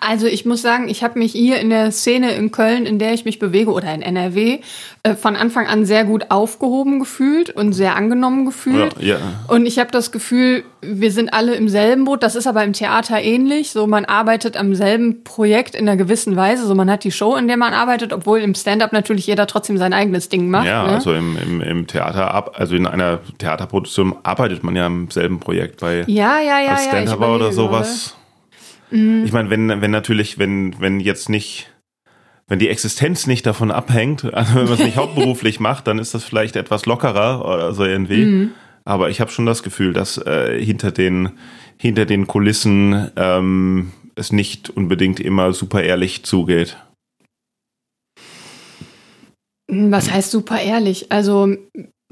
Speaker 2: Also ich muss sagen, ich habe mich hier in der Szene in Köln, in der ich mich bewege, oder in NRW, äh, von Anfang an sehr gut aufgehoben gefühlt und sehr angenommen gefühlt.
Speaker 1: Ja, ja.
Speaker 2: Und ich habe das Gefühl, wir sind alle im selben Boot. Das ist aber im Theater ähnlich. So, man arbeitet am selben Projekt in einer gewissen Weise. So, man hat die Show, in der man arbeitet, obwohl im Stand-up natürlich jeder trotzdem sein eigenes Ding macht.
Speaker 1: Ja,
Speaker 2: ne?
Speaker 1: also im, im, im Theater, ab, also in einer Theaterproduktion arbeitet man ja im selben Projekt bei
Speaker 2: ja, ja, ja,
Speaker 1: als
Speaker 2: ja. ich
Speaker 1: Stand-Upper oder sowas. Ich meine, wenn, wenn natürlich, wenn, wenn jetzt nicht, wenn die Existenz nicht davon abhängt, [LAUGHS] also wenn man es nicht hauptberuflich macht, dann ist das vielleicht etwas lockerer oder so irgendwie.
Speaker 2: Mhm.
Speaker 1: Aber ich habe schon das Gefühl, dass äh, hinter den hinter den Kulissen ähm, es nicht unbedingt immer super ehrlich zugeht.
Speaker 2: Was heißt super ehrlich? Also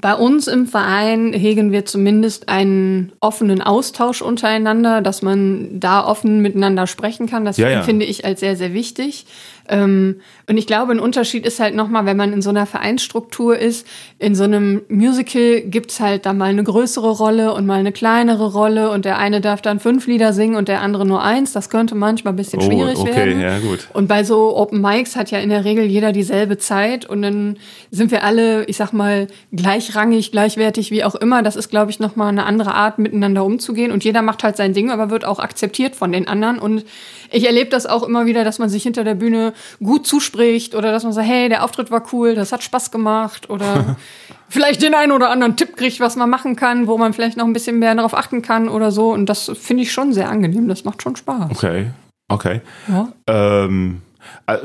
Speaker 2: bei uns im Verein hegen wir zumindest einen offenen Austausch untereinander, dass man da offen miteinander sprechen kann. Das
Speaker 1: Ja, ja.
Speaker 2: finde ich als sehr, sehr wichtig. Ähm, und ich glaube, ein Unterschied ist halt nochmal, wenn man in so einer Vereinsstruktur ist, in so einem Musical gibt's halt da mal eine größere Rolle und mal eine kleinere Rolle und der eine darf dann fünf Lieder singen und der andere nur eins. Das könnte manchmal ein bisschen
Speaker 1: Oh,
Speaker 2: schwierig
Speaker 1: okay,
Speaker 2: werden.
Speaker 1: ja, gut.
Speaker 2: Und bei so Open Mics hat ja in der Regel jeder dieselbe Zeit und dann sind wir alle, ich sag mal, gleichrangig, gleichwertig, wie auch immer. Das ist, glaube ich, nochmal eine andere Art, miteinander umzugehen. Und jeder macht halt sein Ding, aber wird auch akzeptiert von den anderen. Und ich erlebe das auch immer wieder, dass man sich hinter der Bühne gut zuspricht oder dass man sagt, hey, der Auftritt war cool, das hat Spaß gemacht oder [LAUGHS] vielleicht den einen oder anderen Tipp kriegt, was man machen kann, wo man vielleicht noch ein bisschen mehr darauf achten kann oder so. Und das finde ich schon sehr angenehm. Das macht schon Spaß.
Speaker 1: Okay, okay.
Speaker 2: Ja.
Speaker 1: Ähm, äh,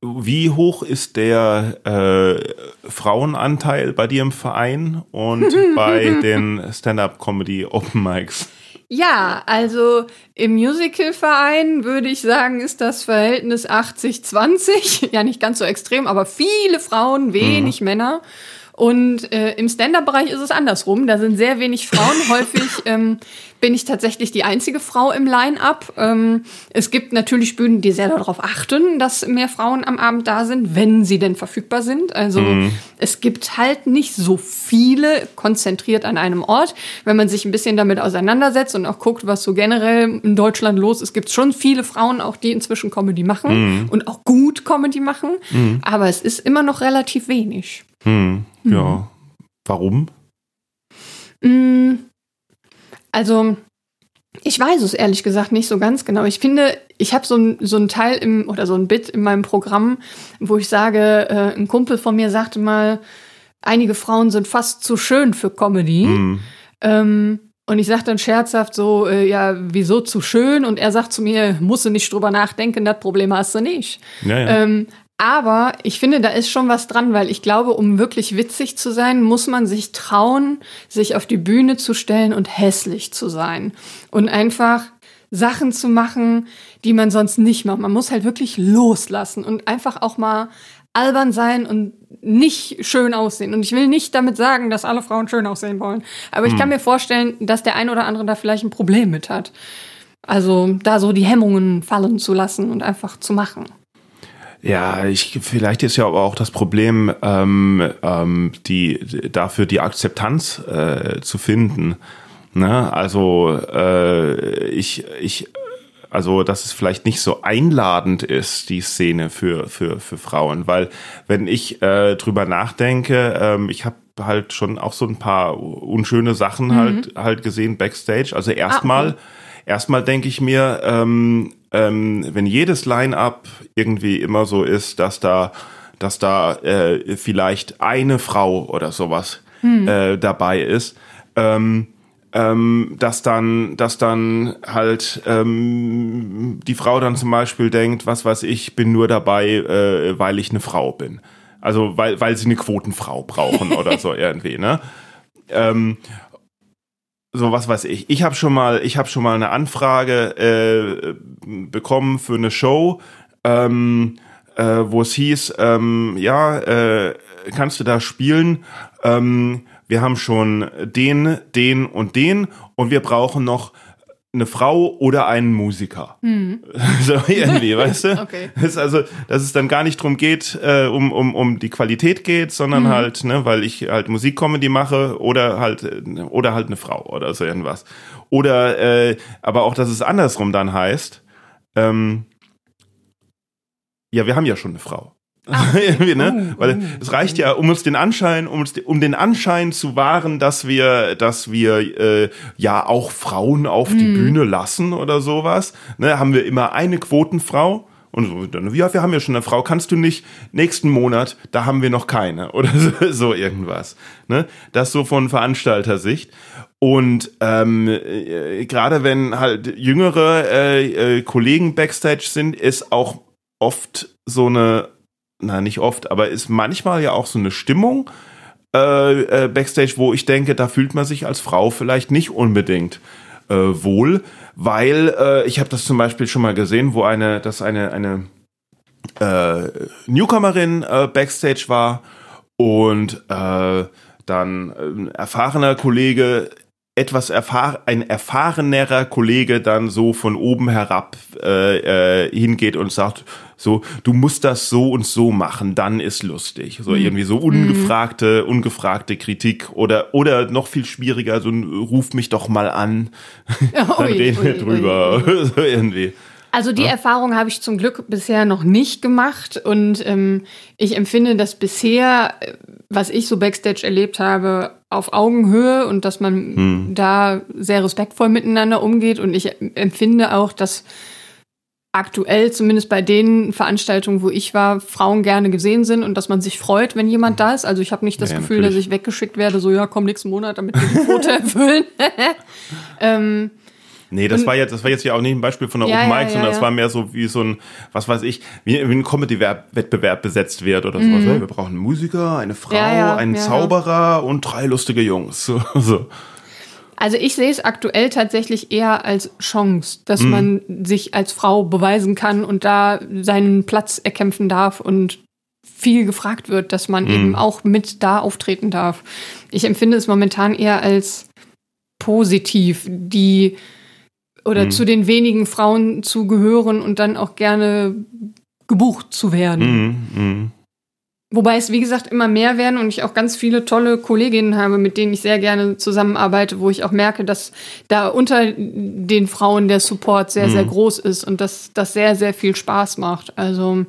Speaker 1: wie hoch ist der äh, Frauenanteil bei dir im Verein und [LAUGHS] bei den Stand-up-Comedy Open Mics?
Speaker 2: Ja, also im Musicalverein würde ich sagen, ist das Verhältnis 80-20. [LAUGHS] Ja, nicht ganz so extrem, aber viele Frauen, wenig Männer. Und äh, im Stand-up-Bereich ist es andersrum. Da sind sehr wenig Frauen. [LAUGHS] Häufig ähm, bin ich tatsächlich die einzige Frau im Line-up. Ähm, es gibt natürlich Bühnen, die sehr darauf achten, dass mehr Frauen am Abend da sind, wenn sie denn verfügbar sind. Also es gibt halt nicht so viele konzentriert an einem Ort. Wenn man sich ein bisschen damit auseinandersetzt und auch guckt, was so generell in Deutschland los ist, gibt es schon viele Frauen auch, die inzwischen Comedy machen und auch gut Comedy machen. Aber es ist immer noch relativ wenig.
Speaker 1: Hm, ja. Warum?
Speaker 2: Mm, Also, ich weiß es ehrlich gesagt nicht so ganz genau. Ich finde, ich habe so ein, so ein Teil im oder so ein Bit in meinem Programm, wo ich sage, äh, ein Kumpel von mir sagte mal, einige Frauen sind fast zu schön für Comedy.
Speaker 1: Hm.
Speaker 2: Ähm, und ich sage dann scherzhaft so, äh, ja, wieso zu schön? Und er sagt zu mir, musst du nicht drüber nachdenken, das Problem hast du nicht.
Speaker 1: Ja, ja.
Speaker 2: Ähm, aber ich finde, da ist schon was dran, weil ich glaube, um wirklich witzig zu sein, muss man sich trauen, sich auf die Bühne zu stellen und hässlich zu sein. Und einfach Sachen zu machen, die man sonst nicht macht. Man muss halt wirklich loslassen und einfach auch mal albern sein und nicht schön aussehen. Und ich will nicht damit sagen, dass alle Frauen schön aussehen wollen. Aber ich kann mir vorstellen, dass der ein oder andere da vielleicht ein Problem mit hat. Also da so die Hemmungen fallen zu lassen und einfach zu machen.
Speaker 1: Ja, ich, vielleicht ist ja aber auch das Problem, ähm, ähm, die, dafür die Akzeptanz äh, zu finden. Ne? Also äh, ich, ich, also dass es vielleicht nicht so einladend ist, die Szene für, für, für Frauen. Weil wenn ich äh, drüber nachdenke, ähm, ich habe halt schon auch so ein paar unschöne Sachen halt, halt gesehen backstage. Also erstmal,
Speaker 2: okay.
Speaker 1: erstmal denke ich mir, ähm, ähm, wenn jedes Line-up irgendwie immer so ist, dass da, dass da äh, vielleicht eine Frau oder sowas äh, dabei ist, ähm, ähm, dass dann, dass dann halt ähm, die Frau dann zum Beispiel denkt, was weiß ich, bin nur dabei, äh, weil ich eine Frau bin. Also weil, weil sie eine Quotenfrau brauchen oder [LAUGHS] so irgendwie, ne? Ähm, so was weiß ich. Ich habe schon mal, ich habe schon mal eine Anfrage äh, bekommen für eine Show, ähm, äh, wo es hieß, ähm, ja, äh, kannst du da spielen? Ähm, wir haben schon den, den und den und wir brauchen noch eine Frau oder einen Musiker. [LAUGHS] So irgendwie, weißt du?
Speaker 2: Okay.
Speaker 1: Das ist also, dass es dann gar nicht drum geht, äh, um, um, um die Qualität geht, sondern halt, ne, weil ich halt Musikcomedy mache oder halt, äh, oder halt eine Frau oder so irgendwas. Oder, äh, aber auch, dass es andersrum dann heißt, ähm, ja, wir haben ja schon eine Frau. Ah, okay. [LAUGHS] ne? oh, Weil oh, es reicht ja, um uns den Anschein, um uns, um den Anschein zu wahren, dass wir, dass wir äh, ja auch Frauen auf die Bühne lassen oder sowas. Ne? Haben wir immer eine Quotenfrau. Und so, dann, ja, wir haben ja schon eine Frau, kannst du nicht nächsten Monat, da haben wir noch keine [LAUGHS] oder so, so irgendwas. Ne? Das so von Veranstaltersicht. Und ähm, äh, gerade wenn halt jüngere äh, äh, Kollegen backstage sind, ist auch oft so eine na nicht oft, aber ist manchmal ja auch so eine Stimmung äh, äh, backstage, wo ich denke, da fühlt man sich als Frau vielleicht nicht unbedingt äh, wohl, weil äh, ich habe das zum Beispiel schon mal gesehen, wo eine, dass eine eine äh, Newcomerin äh, backstage war und dann ein erfahrener Kollege etwas erfahr ein erfahrenerer Kollege dann so von oben herab äh, äh, hingeht und sagt, so, du musst das so und so machen, dann ist lustig. So mhm. irgendwie so ungefragte, ungefragte Kritik oder, oder noch viel schwieriger, so ruf mich doch mal an. [LAUGHS] dann ui, reden wir drüber. Ui, ui. [LAUGHS] so irgendwie.
Speaker 2: Also die ja? Erfahrung habe ich zum Glück bisher noch nicht gemacht und ähm, ich empfinde das bisher, was ich so backstage erlebt habe, auf Augenhöhe und dass man hm. da sehr respektvoll miteinander umgeht und ich empfinde auch, dass aktuell, zumindest bei den Veranstaltungen, wo ich war, Frauen gerne gesehen sind und dass man sich freut, wenn jemand da ist. Also ich habe nicht das ja, Gefühl, natürlich. dass ich weggeschickt werde, so ja, komm nächsten Monat, damit wir die Quote [LAUGHS] erfüllen. [LAUGHS] ähm,
Speaker 1: Nee, das und, war jetzt, das war jetzt ja auch nicht ein Beispiel von der ja, Open Mic, ja, sondern ja, das war mehr so wie so ein, was weiß ich, wie, wie ein Comedy-Wettbewerb besetzt wird oder sowas. Mhm. wir brauchen einen Musiker, eine Frau, einen Zauberer und drei lustige Jungs. [LAUGHS] so.
Speaker 2: Also ich sehe es aktuell tatsächlich eher als Chance, dass mhm. man sich als Frau beweisen kann und da seinen Platz erkämpfen darf und viel gefragt wird, dass man mhm. eben auch mit da auftreten darf. Ich empfinde es momentan eher als positiv, die oder mhm. zu den wenigen Frauen zu gehören und dann auch gerne gebucht zu werden. Mhm. Mhm. Wobei es, wie gesagt, immer mehr werden und ich auch ganz viele tolle Kolleginnen habe, mit denen ich sehr gerne zusammenarbeite, wo ich auch merke, dass da unter den Frauen der Support sehr, sehr mhm. groß ist und dass das sehr, sehr viel Spaß macht. Also,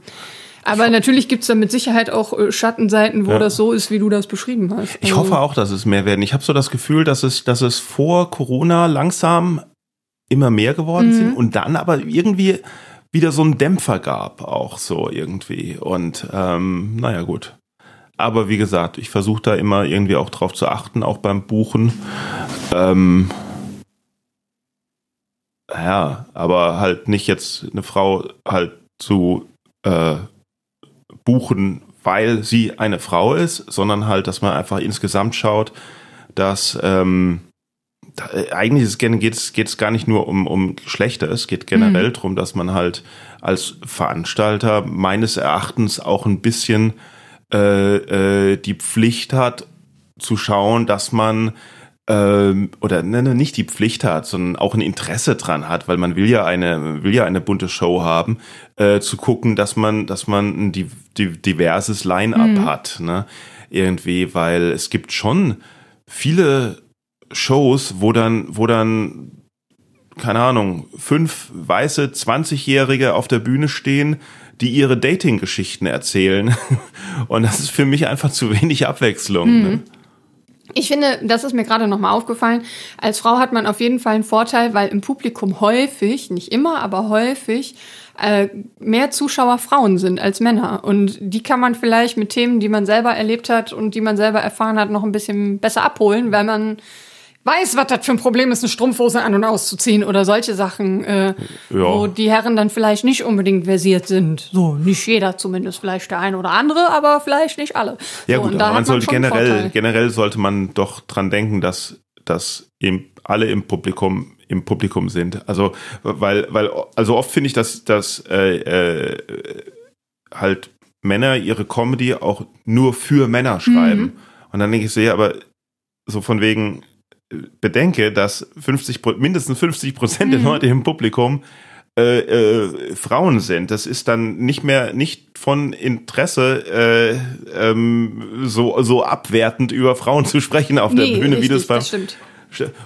Speaker 2: aber natürlich gibt es da mit Sicherheit auch äh, Schattenseiten, wo ja. das so ist, wie du das beschrieben hast. Also
Speaker 1: ich hoffe auch, dass es mehr werden. Ich habe so das Gefühl, dass es, dass es vor Corona langsam immer mehr geworden mhm. sind und dann aber irgendwie wieder so einen Dämpfer gab, auch so irgendwie. Und ähm, naja, gut. Aber wie gesagt, ich versuche da immer irgendwie auch drauf zu achten, auch beim Buchen. Ähm, ja, aber halt nicht jetzt eine Frau halt zu äh, buchen, weil sie eine Frau ist, sondern halt, dass man einfach insgesamt schaut, dass ähm, eigentlich geht es geht's gar nicht nur um, um Geschlechter, es geht generell mhm. darum, dass man halt als Veranstalter meines Erachtens auch ein bisschen äh, äh, die Pflicht hat, zu schauen, dass man ähm, oder ne, ne, nicht die Pflicht hat, sondern auch ein Interesse dran hat, weil man will ja eine will ja eine bunte Show haben, äh, zu gucken, dass man dass man ein diverses Line-up mhm. hat, ne? Irgendwie, weil es gibt schon viele Shows, wo dann, wo dann, keine Ahnung, fünf weiße 20-Jährige auf der Bühne stehen, die ihre Dating-Geschichten erzählen. [LAUGHS] Und das ist für mich einfach zu wenig Abwechslung. Mhm. Ne?
Speaker 2: Ich finde, das ist mir gerade nochmal aufgefallen. Als Frau hat man auf jeden Fall einen Vorteil, weil im Publikum häufig, nicht immer, aber häufig, äh, mehr Zuschauer Frauen sind als Männer. Und die kann man vielleicht mit Themen, die man selber erlebt hat und die man selber erfahren hat, noch ein bisschen besser abholen, weil man weiß, was das für ein Problem ist, eine Strumpfhose an- und auszuziehen oder solche Sachen, äh, ja. wo die Herren dann vielleicht nicht unbedingt versiert sind. So, nicht jeder zumindest, vielleicht der eine oder andere, aber vielleicht nicht alle.
Speaker 1: Ja
Speaker 2: so,
Speaker 1: gut, aber man sollte generell, generell sollte man doch dran denken, dass, dass eben alle im Publikum im Publikum sind. Also, weil, weil, also oft finde ich, dass, dass äh, äh, halt Männer ihre Comedy auch nur für Männer schreiben. Mhm. Und dann denke ich so, ja, aber so von wegen, bedenke, dass 50, mindestens 50 Prozent mhm. der Leute im Publikum äh, äh, Frauen sind. Das ist dann nicht mehr nicht von Interesse äh, ähm, so so abwertend über Frauen zu sprechen auf der nee, Bühne, richtig, wie das beim das stimmt.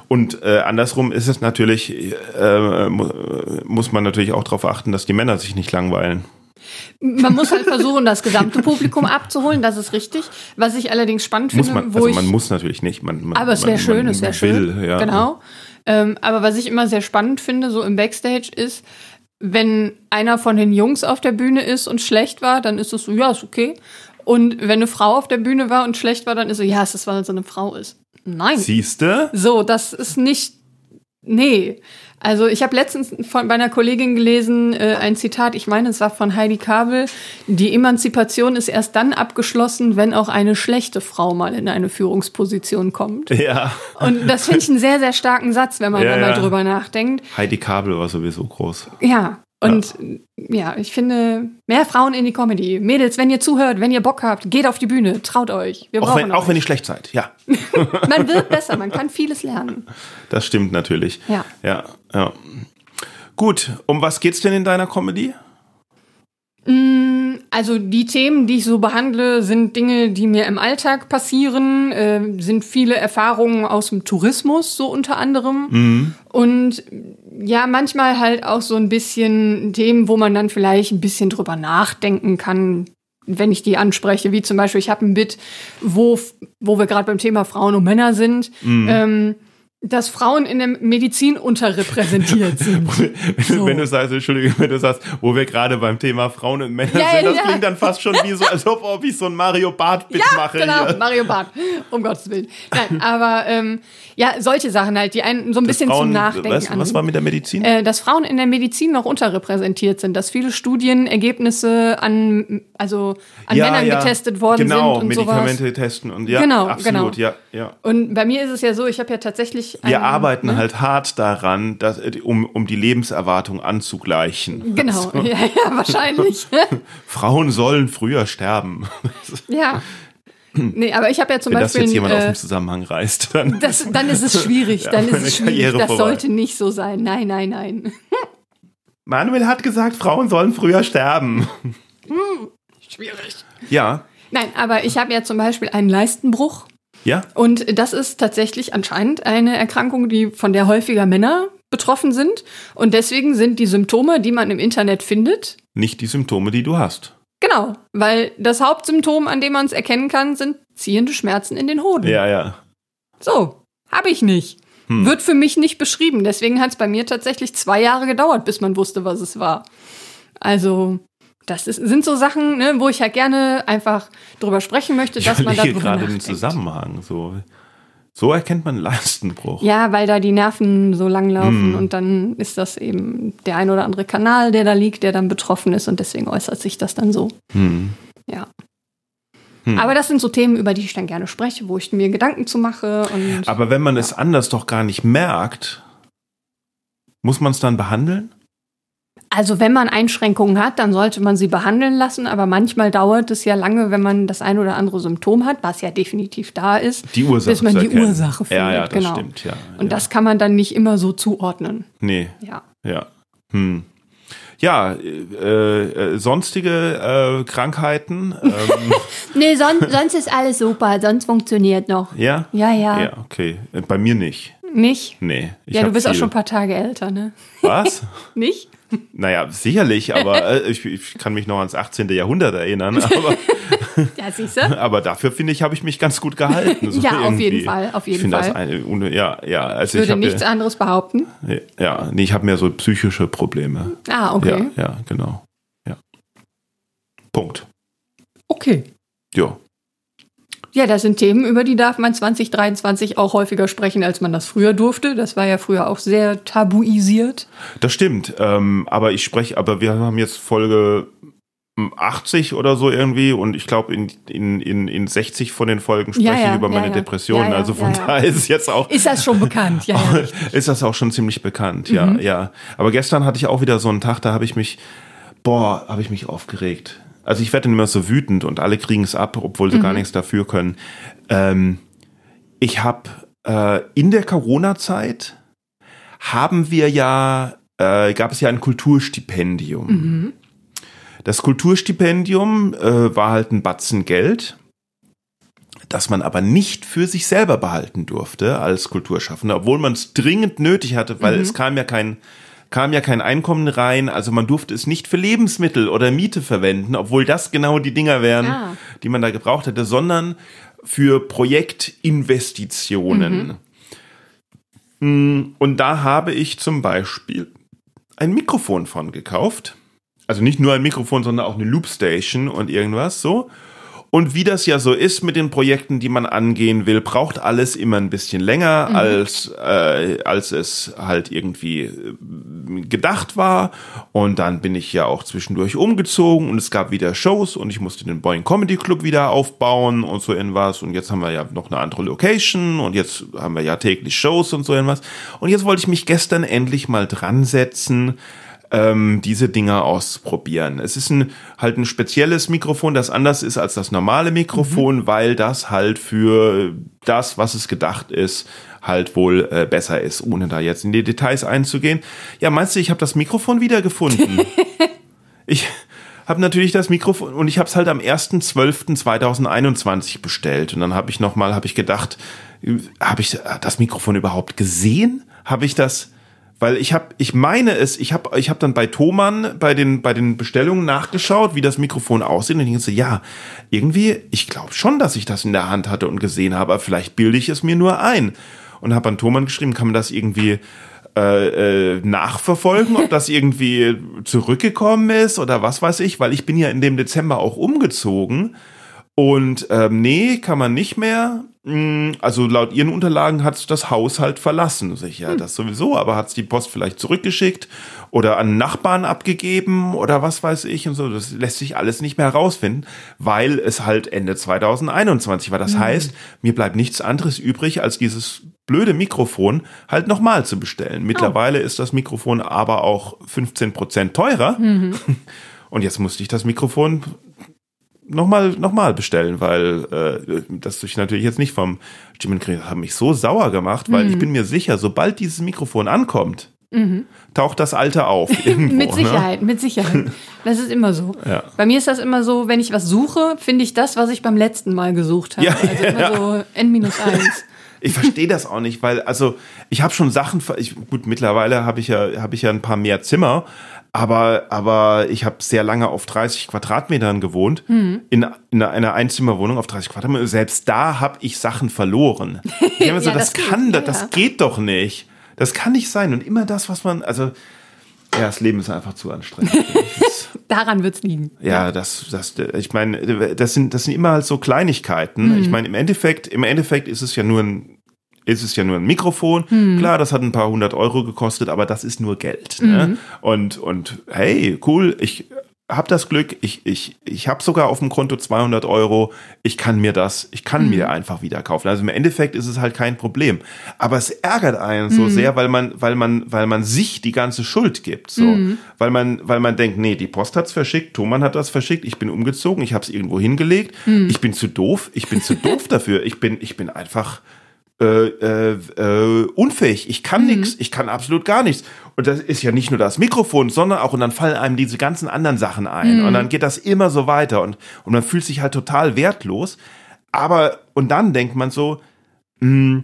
Speaker 1: Und äh, andersrum ist es natürlich, äh, muss man natürlich auch darauf achten, dass die Männer sich nicht langweilen.
Speaker 2: Man muss halt versuchen, das gesamte Publikum abzuholen, das ist richtig. Was ich allerdings spannend
Speaker 1: Muss
Speaker 2: finde,
Speaker 1: man,
Speaker 2: wo
Speaker 1: also
Speaker 2: ich.
Speaker 1: man muss natürlich nicht. Man, man,
Speaker 2: aber es wäre schön, es wäre schön.
Speaker 1: Ja.
Speaker 2: Genau. Ähm, aber was ich immer sehr spannend finde, so im Backstage, ist, wenn einer von den Jungs auf der Bühne ist und schlecht war, dann ist es so, ja, ist okay. Und wenn eine Frau auf der Bühne war und schlecht war, dann ist so, ja, es ist, weil es so eine Frau ist. Nein.
Speaker 1: Siehste?
Speaker 2: So, das ist nicht. Nee. Also ich habe letztens von bei einer Kollegin gelesen, äh, ein Zitat, ich meine, es war von Heidi Kabel, die Emanzipation ist erst dann abgeschlossen, wenn auch eine schlechte Frau mal in eine Führungsposition kommt.
Speaker 1: Ja.
Speaker 2: Und das finde ich einen sehr, sehr starken Satz, wenn man
Speaker 1: Ja,
Speaker 2: da mal
Speaker 1: ja.
Speaker 2: drüber nachdenkt.
Speaker 1: Heidi Kabel war sowieso groß.
Speaker 2: Ja. Und ja. ich finde, mehr Frauen in die Comedy. Mädels, wenn ihr zuhört, wenn ihr Bock habt, geht auf die Bühne, traut euch. Wir
Speaker 1: Auch
Speaker 2: brauchen
Speaker 1: wenn,
Speaker 2: euch.
Speaker 1: auch wenn ihr schlecht seid, ja. [LAUGHS]
Speaker 2: man wird besser, man kann vieles lernen.
Speaker 1: Das stimmt natürlich.
Speaker 2: Ja.
Speaker 1: Ja, ja. Gut, um was geht's denn in deiner Comedy?
Speaker 2: Also die Themen, die ich so behandle, sind Dinge, die mir im Alltag passieren, äh, sind viele Erfahrungen aus dem Tourismus so unter anderem. Und ja manchmal halt auch so ein bisschen Themen, wo man dann vielleicht ein bisschen drüber nachdenken kann, wenn ich die anspreche, wie zum Beispiel ich habe ein Bit, wo wo wir gerade beim Thema Frauen und Männer sind. Ähm, dass Frauen in der Medizin unterrepräsentiert [LAUGHS] sind.
Speaker 1: Wenn du sagst, Entschuldigung, wenn du sagst, wo wir gerade beim Thema Frauen und Männer
Speaker 2: Ja,
Speaker 1: sind, das
Speaker 2: ja.
Speaker 1: klingt dann fast schon wie so, als ob, ob ich so ein Mario Bart-Bit mache
Speaker 2: genau,
Speaker 1: hier.
Speaker 2: Mario Barth, um Gottes Willen. Nein, [LAUGHS] aber ähm, ja, solche Sachen halt, die einen so ein bisschen
Speaker 1: Frauen,
Speaker 2: zum Nachdenken
Speaker 1: was, was war mit der Medizin?
Speaker 2: äh, dass Frauen in der Medizin noch unterrepräsentiert sind, dass viele Studienergebnisse an also an Männern getestet worden
Speaker 1: genau,
Speaker 2: sind und
Speaker 1: Medikamente
Speaker 2: sowas.
Speaker 1: testen und ja,
Speaker 2: Genau,
Speaker 1: absolut,
Speaker 2: genau.
Speaker 1: ja, ja.
Speaker 2: Und bei mir ist es ja so, ich habe ja tatsächlich
Speaker 1: Wir
Speaker 2: ein-
Speaker 1: arbeiten
Speaker 2: ne?
Speaker 1: halt hart daran, dass, um, um die Lebenserwartung anzugleichen.
Speaker 2: Genau, ja, ja, wahrscheinlich. [LAUGHS]
Speaker 1: Frauen sollen früher sterben. [LAUGHS]
Speaker 2: ja. Nee, aber ich habe ja zum
Speaker 1: Wenn das
Speaker 2: Beispiel
Speaker 1: jetzt jemand aus
Speaker 2: äh,
Speaker 1: dem Zusammenhang reißt, dann.
Speaker 2: das, dann ist es schwierig, [LAUGHS] dann ist es schwierig.
Speaker 1: Karriere
Speaker 2: Das
Speaker 1: vorbei.
Speaker 2: sollte nicht so sein. Nein, nein, nein.
Speaker 1: Manuel hat gesagt, Frauen sollen früher sterben.
Speaker 2: Schwierig.
Speaker 1: Ja,
Speaker 2: Nein, aber ich habe ja zum Beispiel einen Leistenbruch.
Speaker 1: Ja.
Speaker 2: Und das ist tatsächlich anscheinend eine Erkrankung, die von der häufiger Männer betroffen sind. Und deswegen sind die Symptome, die man im Internet findet,
Speaker 1: Nicht die Symptome, die du hast.
Speaker 2: genau. Weil das Hauptsymptom, an dem man es erkennen kann, sind ziehende Schmerzen in den Hoden.
Speaker 1: Ja, ja.
Speaker 2: So, habe ich nicht. Wird für mich nicht beschrieben. Deswegen hat es bei mir tatsächlich zwei Jahre gedauert, bis man wusste, was es war. Also, das ist, sind so Sachen, ne, wo ich halt gerne einfach drüber sprechen möchte,
Speaker 1: Ich
Speaker 2: dass man
Speaker 1: überlege
Speaker 2: darüber
Speaker 1: gerade den. Zusammenhang. So, so erkennt man Leistenbruch.
Speaker 2: Ja, weil da die Nerven so lang laufen
Speaker 1: Hm.
Speaker 2: und dann ist das eben der ein oder andere Kanal, der da liegt, der dann betroffen ist und deswegen äußert sich das dann so.
Speaker 1: Hm.
Speaker 2: Ja.
Speaker 1: Hm.
Speaker 2: Aber das sind so Themen, über die ich dann gerne spreche, wo ich mir Gedanken zu mache und
Speaker 1: Aber wenn man es anders doch gar nicht merkt, muss man es dann behandeln?
Speaker 2: Also wenn man Einschränkungen hat, dann sollte man sie behandeln lassen, aber manchmal dauert es ja lange, wenn man das ein oder andere Symptom hat, was ja definitiv da ist,
Speaker 1: Die Ursache
Speaker 2: bis man die
Speaker 1: erkennen.
Speaker 2: Ursache findet.
Speaker 1: Ja, ja, das
Speaker 2: genau.
Speaker 1: stimmt, ja.
Speaker 2: Und
Speaker 1: ja.
Speaker 2: das kann man dann nicht immer so zuordnen.
Speaker 1: Nee,
Speaker 2: Ja.
Speaker 1: ja. Hm. Ja, äh, äh, sonstige äh, Krankheiten. Ähm, [LAUGHS]
Speaker 2: Nee, sonst, sonst ist alles super, sonst funktioniert noch.
Speaker 1: ja?
Speaker 2: Ja, ja.
Speaker 1: Ja, okay. Äh, Bei mir nicht.
Speaker 2: Nicht?
Speaker 1: Nee.
Speaker 2: Ja, du bist auch
Speaker 1: viel.
Speaker 2: schon ein paar Tage älter, ne?
Speaker 1: Was? [LAUGHS]
Speaker 2: Nicht?
Speaker 1: Naja, sicherlich, aber [LAUGHS] äh, ich, ich kann mich noch ans 18. Jahrhundert erinnern. [LAUGHS] Aber, [LAUGHS]
Speaker 2: Ja, siehst du?
Speaker 1: aber dafür finde ich, habe ich mich ganz gut gehalten. So
Speaker 2: Ja, auf
Speaker 1: irgendwie.
Speaker 2: jeden Fall, auf jeden
Speaker 1: ich finde
Speaker 2: Fall.
Speaker 1: Das eine, ja, ja, also
Speaker 2: Ich
Speaker 1: ich
Speaker 2: würde
Speaker 1: habe
Speaker 2: nichts anderes behaupten.
Speaker 1: ja, nee, ich habe mehr so psychische Probleme.
Speaker 2: Ah, okay.
Speaker 1: Ja, ja, genau. Ja. Punkt.
Speaker 2: Okay.
Speaker 1: Ja.
Speaker 2: Ja, das sind Themen, über die darf man 2023 auch häufiger sprechen, als man das früher durfte. Das war ja früher auch sehr tabuisiert.
Speaker 1: Das stimmt. Ähm, aber ich spreche, aber wir haben jetzt Folge 80 oder so irgendwie und ich glaube in, in, in, in 60 von den Folgen spreche
Speaker 2: Ja, ja,
Speaker 1: ich über meine
Speaker 2: ja.
Speaker 1: Depressionen. Also von daher ist es jetzt auch
Speaker 2: Ist das schon bekannt? Ja, [LAUGHS]
Speaker 1: ist das auch schon ziemlich bekannt, ja,
Speaker 2: Mhm.
Speaker 1: ja. Aber gestern hatte ich auch wieder so einen Tag, da habe ich mich, boah, habe ich mich aufgeregt. Also ich werde dann immer so wütend und alle kriegen es ab, obwohl sie gar
Speaker 2: Mhm.
Speaker 1: nichts dafür können. Ähm, ich habe äh, in der Corona-Zeit haben wir ja, äh, gab es ja ein Kulturstipendium.
Speaker 2: Mhm.
Speaker 1: Das Kulturstipendium äh, war halt ein Batzen Geld, das man aber nicht für sich selber behalten durfte als Kulturschaffender, obwohl man es dringend nötig hatte, weil
Speaker 2: Mhm.
Speaker 1: es kam ja kein kam ja kein Einkommen rein, also man durfte es nicht für Lebensmittel oder Miete verwenden, obwohl das genau die Dinger wären,
Speaker 2: Ah.
Speaker 1: die man da gebraucht hätte, sondern für Projektinvestitionen. Mm, Und da habe ich zum Beispiel ein Mikrofon von gekauft. Also nicht nur ein Mikrofon, sondern auch eine Loopstation und irgendwas so. Und wie das ja so ist mit den Projekten, die man angehen will, braucht alles immer ein bisschen länger, als, äh, als es halt irgendwie äh, gedacht war. Und dann bin ich ja auch zwischendurch umgezogen und es gab wieder Shows und ich musste den Boeing Comedy Club wieder aufbauen und so irgendwas. Und jetzt haben wir ja noch eine andere Location und jetzt haben wir ja täglich Shows und so irgendwas. Und jetzt wollte ich mich gestern endlich mal dran setzen, ähm, diese Dinger ausprobieren. Es ist ein, halt ein spezielles Mikrofon, das anders ist als das normale Mikrofon, weil das halt für das, was es gedacht ist, halt wohl äh, besser ist, ohne da jetzt in die Details einzugehen. Ja, meinst du, ich habe das Mikrofon wiedergefunden? [LAUGHS] ich habe natürlich das Mikrofon und ich habe es halt am 1.12.2021 bestellt und dann habe ich nochmal, habe ich gedacht, habe ich das Mikrofon überhaupt gesehen? Habe ich das weil ich habe, ich meine es, ich habe, ich habe dann bei Thomann bei den bei den Bestellungen nachgeschaut, wie das Mikrofon aussieht. Und ich so, ja, irgendwie, ich glaube schon, dass ich das in der Hand hatte und gesehen habe, aber vielleicht bilde ich es mir nur ein. Und habe an Thomann geschrieben, kann man das irgendwie äh, äh, nachverfolgen, ob das irgendwie zurückgekommen ist oder was weiß ich, weil ich bin ja in dem Dezember auch umgezogen. Und ähm, nee, kann man nicht mehr. Mm, Also laut ihren Unterlagen hat das Haus halt verlassen. Ich, ja, das sowieso, aber hat es die Post vielleicht zurückgeschickt oder an Nachbarn abgegeben oder was weiß ich und so. Das lässt sich alles nicht mehr herausfinden, weil es halt Ende 2021 war. Das heißt, mir bleibt nichts anderes übrig, als dieses blöde Mikrofon halt nochmal zu bestellen. Mittlerweile ist das Mikrofon aber auch 15 Prozent teurer. [LAUGHS] Und jetzt musste ich das Mikrofon nochmal noch mal bestellen, weil äh, das ich natürlich jetzt nicht vom Jim Krieg hat mich so sauer gemacht, weil
Speaker 2: Mhm.
Speaker 1: ich bin mir sicher, sobald dieses Mikrofon ankommt, taucht das alte auf [LAUGHS] irgendwo.
Speaker 2: Mit
Speaker 1: Ne?
Speaker 2: Sicherheit, mit Sicherheit. Das ist immer so.
Speaker 1: Ja.
Speaker 2: Bei mir ist das immer so, wenn ich was suche, finde ich das, was ich beim letzten Mal gesucht habe.
Speaker 1: Ja,
Speaker 2: also immer
Speaker 1: ja.
Speaker 2: so N-1. [LAUGHS]
Speaker 1: Ich verstehe das auch nicht, weil also ich habe schon Sachen, ich, gut mittlerweile habe ich ja habe ich ja ein paar mehr Zimmer, aber aber ich habe sehr lange auf 30 Quadratmetern gewohnt
Speaker 2: Hm.
Speaker 1: in, in einer Einzimmerwohnung auf 30 Quadratmetern. Selbst da habe ich Sachen verloren. [LAUGHS] Ich mir so,
Speaker 2: Ja,
Speaker 1: das,
Speaker 2: das
Speaker 1: kann,
Speaker 2: ja,
Speaker 1: das
Speaker 2: ja.
Speaker 1: geht doch nicht. Das kann nicht sein. Und immer das, was man also ja, das Leben ist einfach zu anstrengend. [LAUGHS] Das-
Speaker 2: Daran wird's liegen.
Speaker 1: ja, das, das, ich meine, das sind, das sind immer halt so Kleinigkeiten. Ich meine, im Endeffekt, im Endeffekt ist es ja nur ein, ist es ja nur ein Mikrofon. Klar, das hat ein paar hundert Euro gekostet, aber das ist nur Geld. Ne? Und, und hey, cool, ich habe das Glück, ich, ich, ich habe sogar auf dem Konto 200 Euro. Ich kann mir das, ich kann mir einfach wieder kaufen. Also im Endeffekt ist es halt kein Problem. Aber es ärgert einen so sehr, weil man, weil man, weil man sich die ganze Schuld gibt. So, weil man, weil man denkt, nee, die Post hat's verschickt, Thomann hat das verschickt, ich bin umgezogen, ich habe es irgendwo hingelegt, ich bin zu doof, ich bin zu doof [LAUGHS] dafür, ich bin, ich bin einfach äh, äh, äh, unfähig. Ich kann nix. Ich kann absolut gar nichts. Und das ist ja nicht nur das Mikrofon, sondern auch, und dann fallen einem diese ganzen anderen Sachen ein. Und dann geht das immer so weiter. Und, und man fühlt sich halt total wertlos. Aber, und dann denkt man so, mh,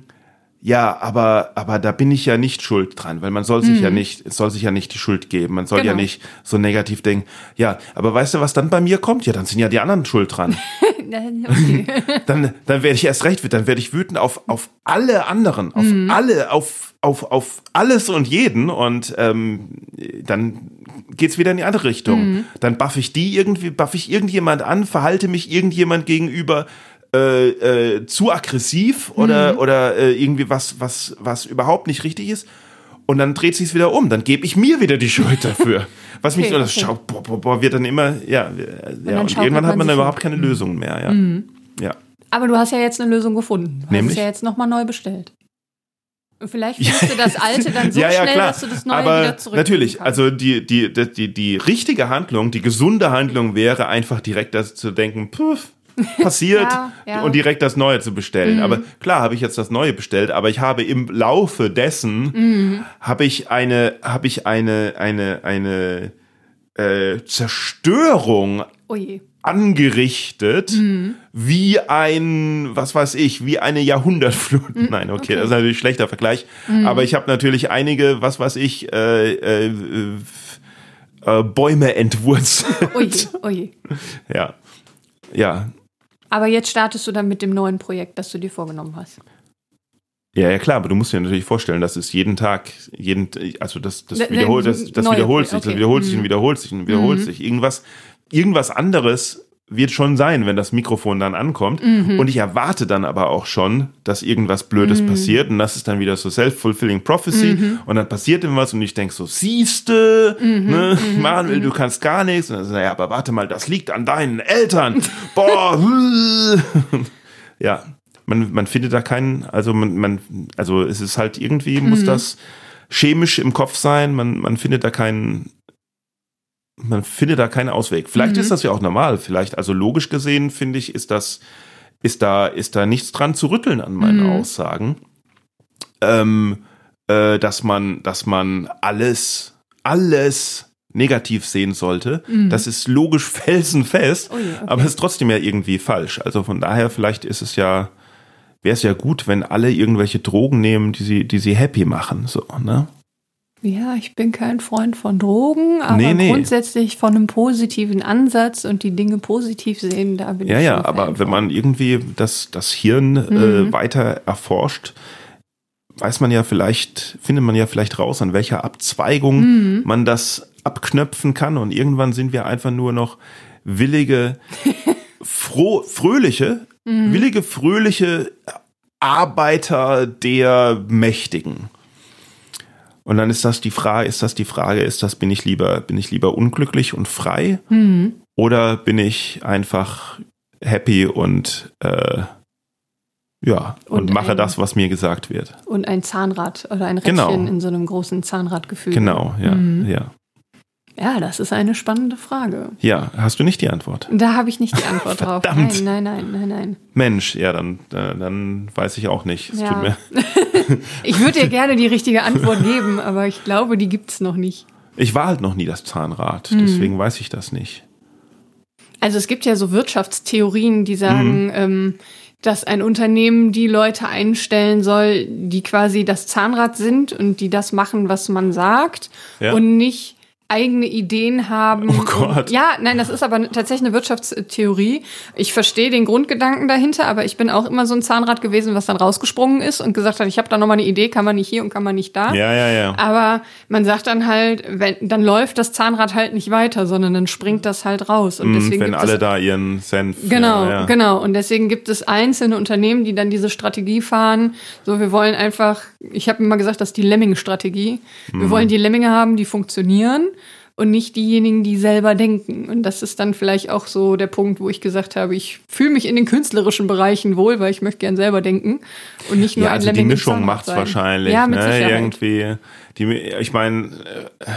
Speaker 1: ja, aber, aber da bin ich ja nicht schuld dran, weil man soll sich ja nicht, es soll sich ja nicht die Schuld geben. Man soll ja
Speaker 2: Genau.
Speaker 1: nicht so negativ denken. Ja, aber weißt du, was dann bei mir kommt? Ja, dann sind ja die anderen schuld dran [LAUGHS] [LAUGHS] dann, dann werde ich erst recht dann werde ich wütend auf, auf alle anderen, auf alle, auf, auf, auf alles und jeden und ähm, dann geht's wieder in die andere Richtung. Dann buff ich die irgendwie, buff ich irgendjemand an, verhalte mich irgendjemand gegenüber äh, äh, zu aggressiv oder, oder äh, irgendwie was, was, was überhaupt nicht richtig ist. Und dann dreht sich's wieder um. Dann gebe ich mir wieder die Schuld dafür. [LAUGHS] Was mich
Speaker 2: Okay,
Speaker 1: so, das
Speaker 2: okay.
Speaker 1: schaut, boah, boah, boah, wird dann immer, ja, ja
Speaker 2: dann
Speaker 1: und irgendwann hat
Speaker 2: man sich
Speaker 1: dann überhaupt keine Lösung mehr, ja. Ja.
Speaker 2: Aber du hast ja jetzt eine Lösung gefunden. Du hast
Speaker 1: Nämlich?
Speaker 2: es ja jetzt nochmal neu bestellt. Und vielleicht findest du das alte dann [LAUGHS] so
Speaker 1: ja, ja,
Speaker 2: schnell,
Speaker 1: klar.
Speaker 2: dass du das neue
Speaker 1: Aber
Speaker 2: wieder zurück
Speaker 1: natürlich, also die, die, die, die, die richtige Handlung, die gesunde Handlung wäre einfach direkt das zu denken, puff, [LAUGHS] passiert
Speaker 2: Ja, ja.
Speaker 1: und direkt das Neue zu bestellen. Aber klar habe ich jetzt das Neue bestellt, aber ich habe im Laufe dessen habe ich eine, habe ich eine, eine, eine äh, Zerstörung
Speaker 2: Oh je.
Speaker 1: angerichtet,
Speaker 2: Mhm.
Speaker 1: wie ein, was weiß ich, wie eine Jahrhundertflut.
Speaker 2: Mhm. [LAUGHS]
Speaker 1: Nein, okay, das ist natürlich ein schlechter Vergleich. Aber ich habe natürlich einige, was weiß ich, äh, äh, äh, Bäume entwurzelt.
Speaker 2: Oje, oje. [LAUGHS]
Speaker 1: Ja. Ja.
Speaker 2: Aber jetzt startest du dann mit dem neuen Projekt, das du dir vorgenommen hast.
Speaker 1: Ja, ja, klar, aber du musst dir natürlich vorstellen, dass es jeden Tag, jeden, also das, das
Speaker 2: Ne- ne,
Speaker 1: wiederholt, das, das wiederholt sich, das
Speaker 2: okay.
Speaker 1: wiederholt sich
Speaker 2: Mhm.
Speaker 1: und wiederholt sich und wiederholt sich. Irgendwas, irgendwas anderes wird schon sein, wenn das Mikrofon dann ankommt.
Speaker 2: Mhm.
Speaker 1: Und ich erwarte dann aber auch schon, dass irgendwas Blödes passiert. Und das ist dann wieder so self-fulfilling prophecy.
Speaker 2: Mhm.
Speaker 1: Und dann passiert irgendwas und ich denk so, siehste,
Speaker 2: Mhm.
Speaker 1: ne, [LAUGHS] Manuel, du kannst gar nichts. Und dann so, naja, aber warte mal, das liegt an deinen Eltern. [LAUGHS] Boah. [LAUGHS] ja, man, man findet da keinen, also man, man, also es ist halt irgendwie, muss das chemisch im Kopf sein, man, man findet da keinen, man findet da keinen Ausweg. Vielleicht ist das ja auch normal, vielleicht, also logisch gesehen, finde ich, ist das, ist da, ist da nichts dran zu rütteln an meinen Aussagen. Ähm, äh, dass man, dass man alles, alles negativ sehen sollte. Das ist logisch [LAUGHS] felsenfest,
Speaker 2: Oh je, okay.
Speaker 1: aber es ist trotzdem ja irgendwie falsch. Also von daher, vielleicht ist es ja, wäre es ja gut, wenn alle irgendwelche Drogen nehmen, die sie, die sie happy machen, so, ne?
Speaker 2: Ja, ich bin kein Freund von Drogen, aber
Speaker 1: Nee, nee.
Speaker 2: grundsätzlich von einem positiven Ansatz und die Dinge positiv sehen, da bin
Speaker 1: Ja,
Speaker 2: ich
Speaker 1: ja,
Speaker 2: schon
Speaker 1: aber wenn man irgendwie das, das Hirn äh, weiter erforscht, weiß man ja vielleicht, findet man ja vielleicht raus, an welcher Abzweigung man das abknöpfen kann. Und irgendwann sind wir einfach nur noch willige, [LAUGHS] froh, fröhliche, willige, fröhliche Arbeiter der Mächtigen. Und dann ist das die Frage, ist das die Frage, ist das, bin ich lieber, bin ich lieber unglücklich und frei? Oder bin ich einfach happy und äh, ja, und,
Speaker 2: Und
Speaker 1: mache
Speaker 2: ein-
Speaker 1: das, was mir gesagt wird.
Speaker 2: Und ein Zahnrad oder ein Rädchen
Speaker 1: Genau.
Speaker 2: in so einem großen Zahnradgefühl.
Speaker 1: Genau, ja,
Speaker 2: Mhm.
Speaker 1: ja.
Speaker 2: Ja, das ist eine spannende Frage.
Speaker 1: Ja, hast du nicht die Antwort?
Speaker 2: Da habe ich nicht die Antwort [LAUGHS] drauf. Nein, nein, nein, nein, nein.
Speaker 1: Mensch, ja, dann, äh, dann weiß ich auch nicht. Es
Speaker 2: Ja.
Speaker 1: tut mir. [LAUGHS]
Speaker 2: Ich würde dir gerne die richtige Antwort [LAUGHS] geben, aber ich glaube, die gibt's noch nicht.
Speaker 1: Ich war halt noch nie das Zahnrad,
Speaker 2: Mhm.
Speaker 1: deswegen weiß ich das nicht.
Speaker 2: Also es gibt ja so Wirtschaftstheorien, die sagen,
Speaker 1: Mhm.
Speaker 2: ähm, dass ein Unternehmen die Leute einstellen soll, die quasi das Zahnrad sind und die das machen, was man sagt
Speaker 1: Ja.
Speaker 2: und nicht eigene Ideen haben.
Speaker 1: Oh Gott.
Speaker 2: Und, ja, nein, das ist aber tatsächlich eine Wirtschaftstheorie. Ich verstehe den Grundgedanken dahinter, aber ich bin auch immer so ein Zahnrad gewesen, was dann rausgesprungen ist und gesagt hat, ich habe da noch mal eine Idee, kann man nicht hier und kann man nicht da.
Speaker 1: Ja, ja, ja.
Speaker 2: Aber man sagt dann halt, wenn, dann läuft das Zahnrad halt nicht weiter, sondern dann springt das halt raus. Und
Speaker 1: Mhm,
Speaker 2: deswegen
Speaker 1: wenn
Speaker 2: gibt
Speaker 1: alle
Speaker 2: es,
Speaker 1: da ihren Senf.
Speaker 2: Genau,
Speaker 1: ja, ja.
Speaker 2: genau. Und deswegen gibt es einzelne Unternehmen, die dann diese Strategie fahren. So, wir wollen einfach, ich habe immer gesagt, das ist die Lemming-Strategie.
Speaker 1: Mhm.
Speaker 2: Wir wollen die Lemminge haben, die funktionieren und nicht diejenigen, die selber denken. Und das ist dann vielleicht auch so der Punkt, wo ich gesagt habe, ich fühle mich in den künstlerischen Bereichen wohl, weil ich möchte gern selber denken und nicht nur
Speaker 1: Ja,
Speaker 2: ein
Speaker 1: also die
Speaker 2: Lemming im
Speaker 1: Mischung macht's
Speaker 2: sein.
Speaker 1: wahrscheinlich.
Speaker 2: Ja, mit
Speaker 1: ne?
Speaker 2: Sicherheit.
Speaker 1: Irgendwie, die, ich meine, äh,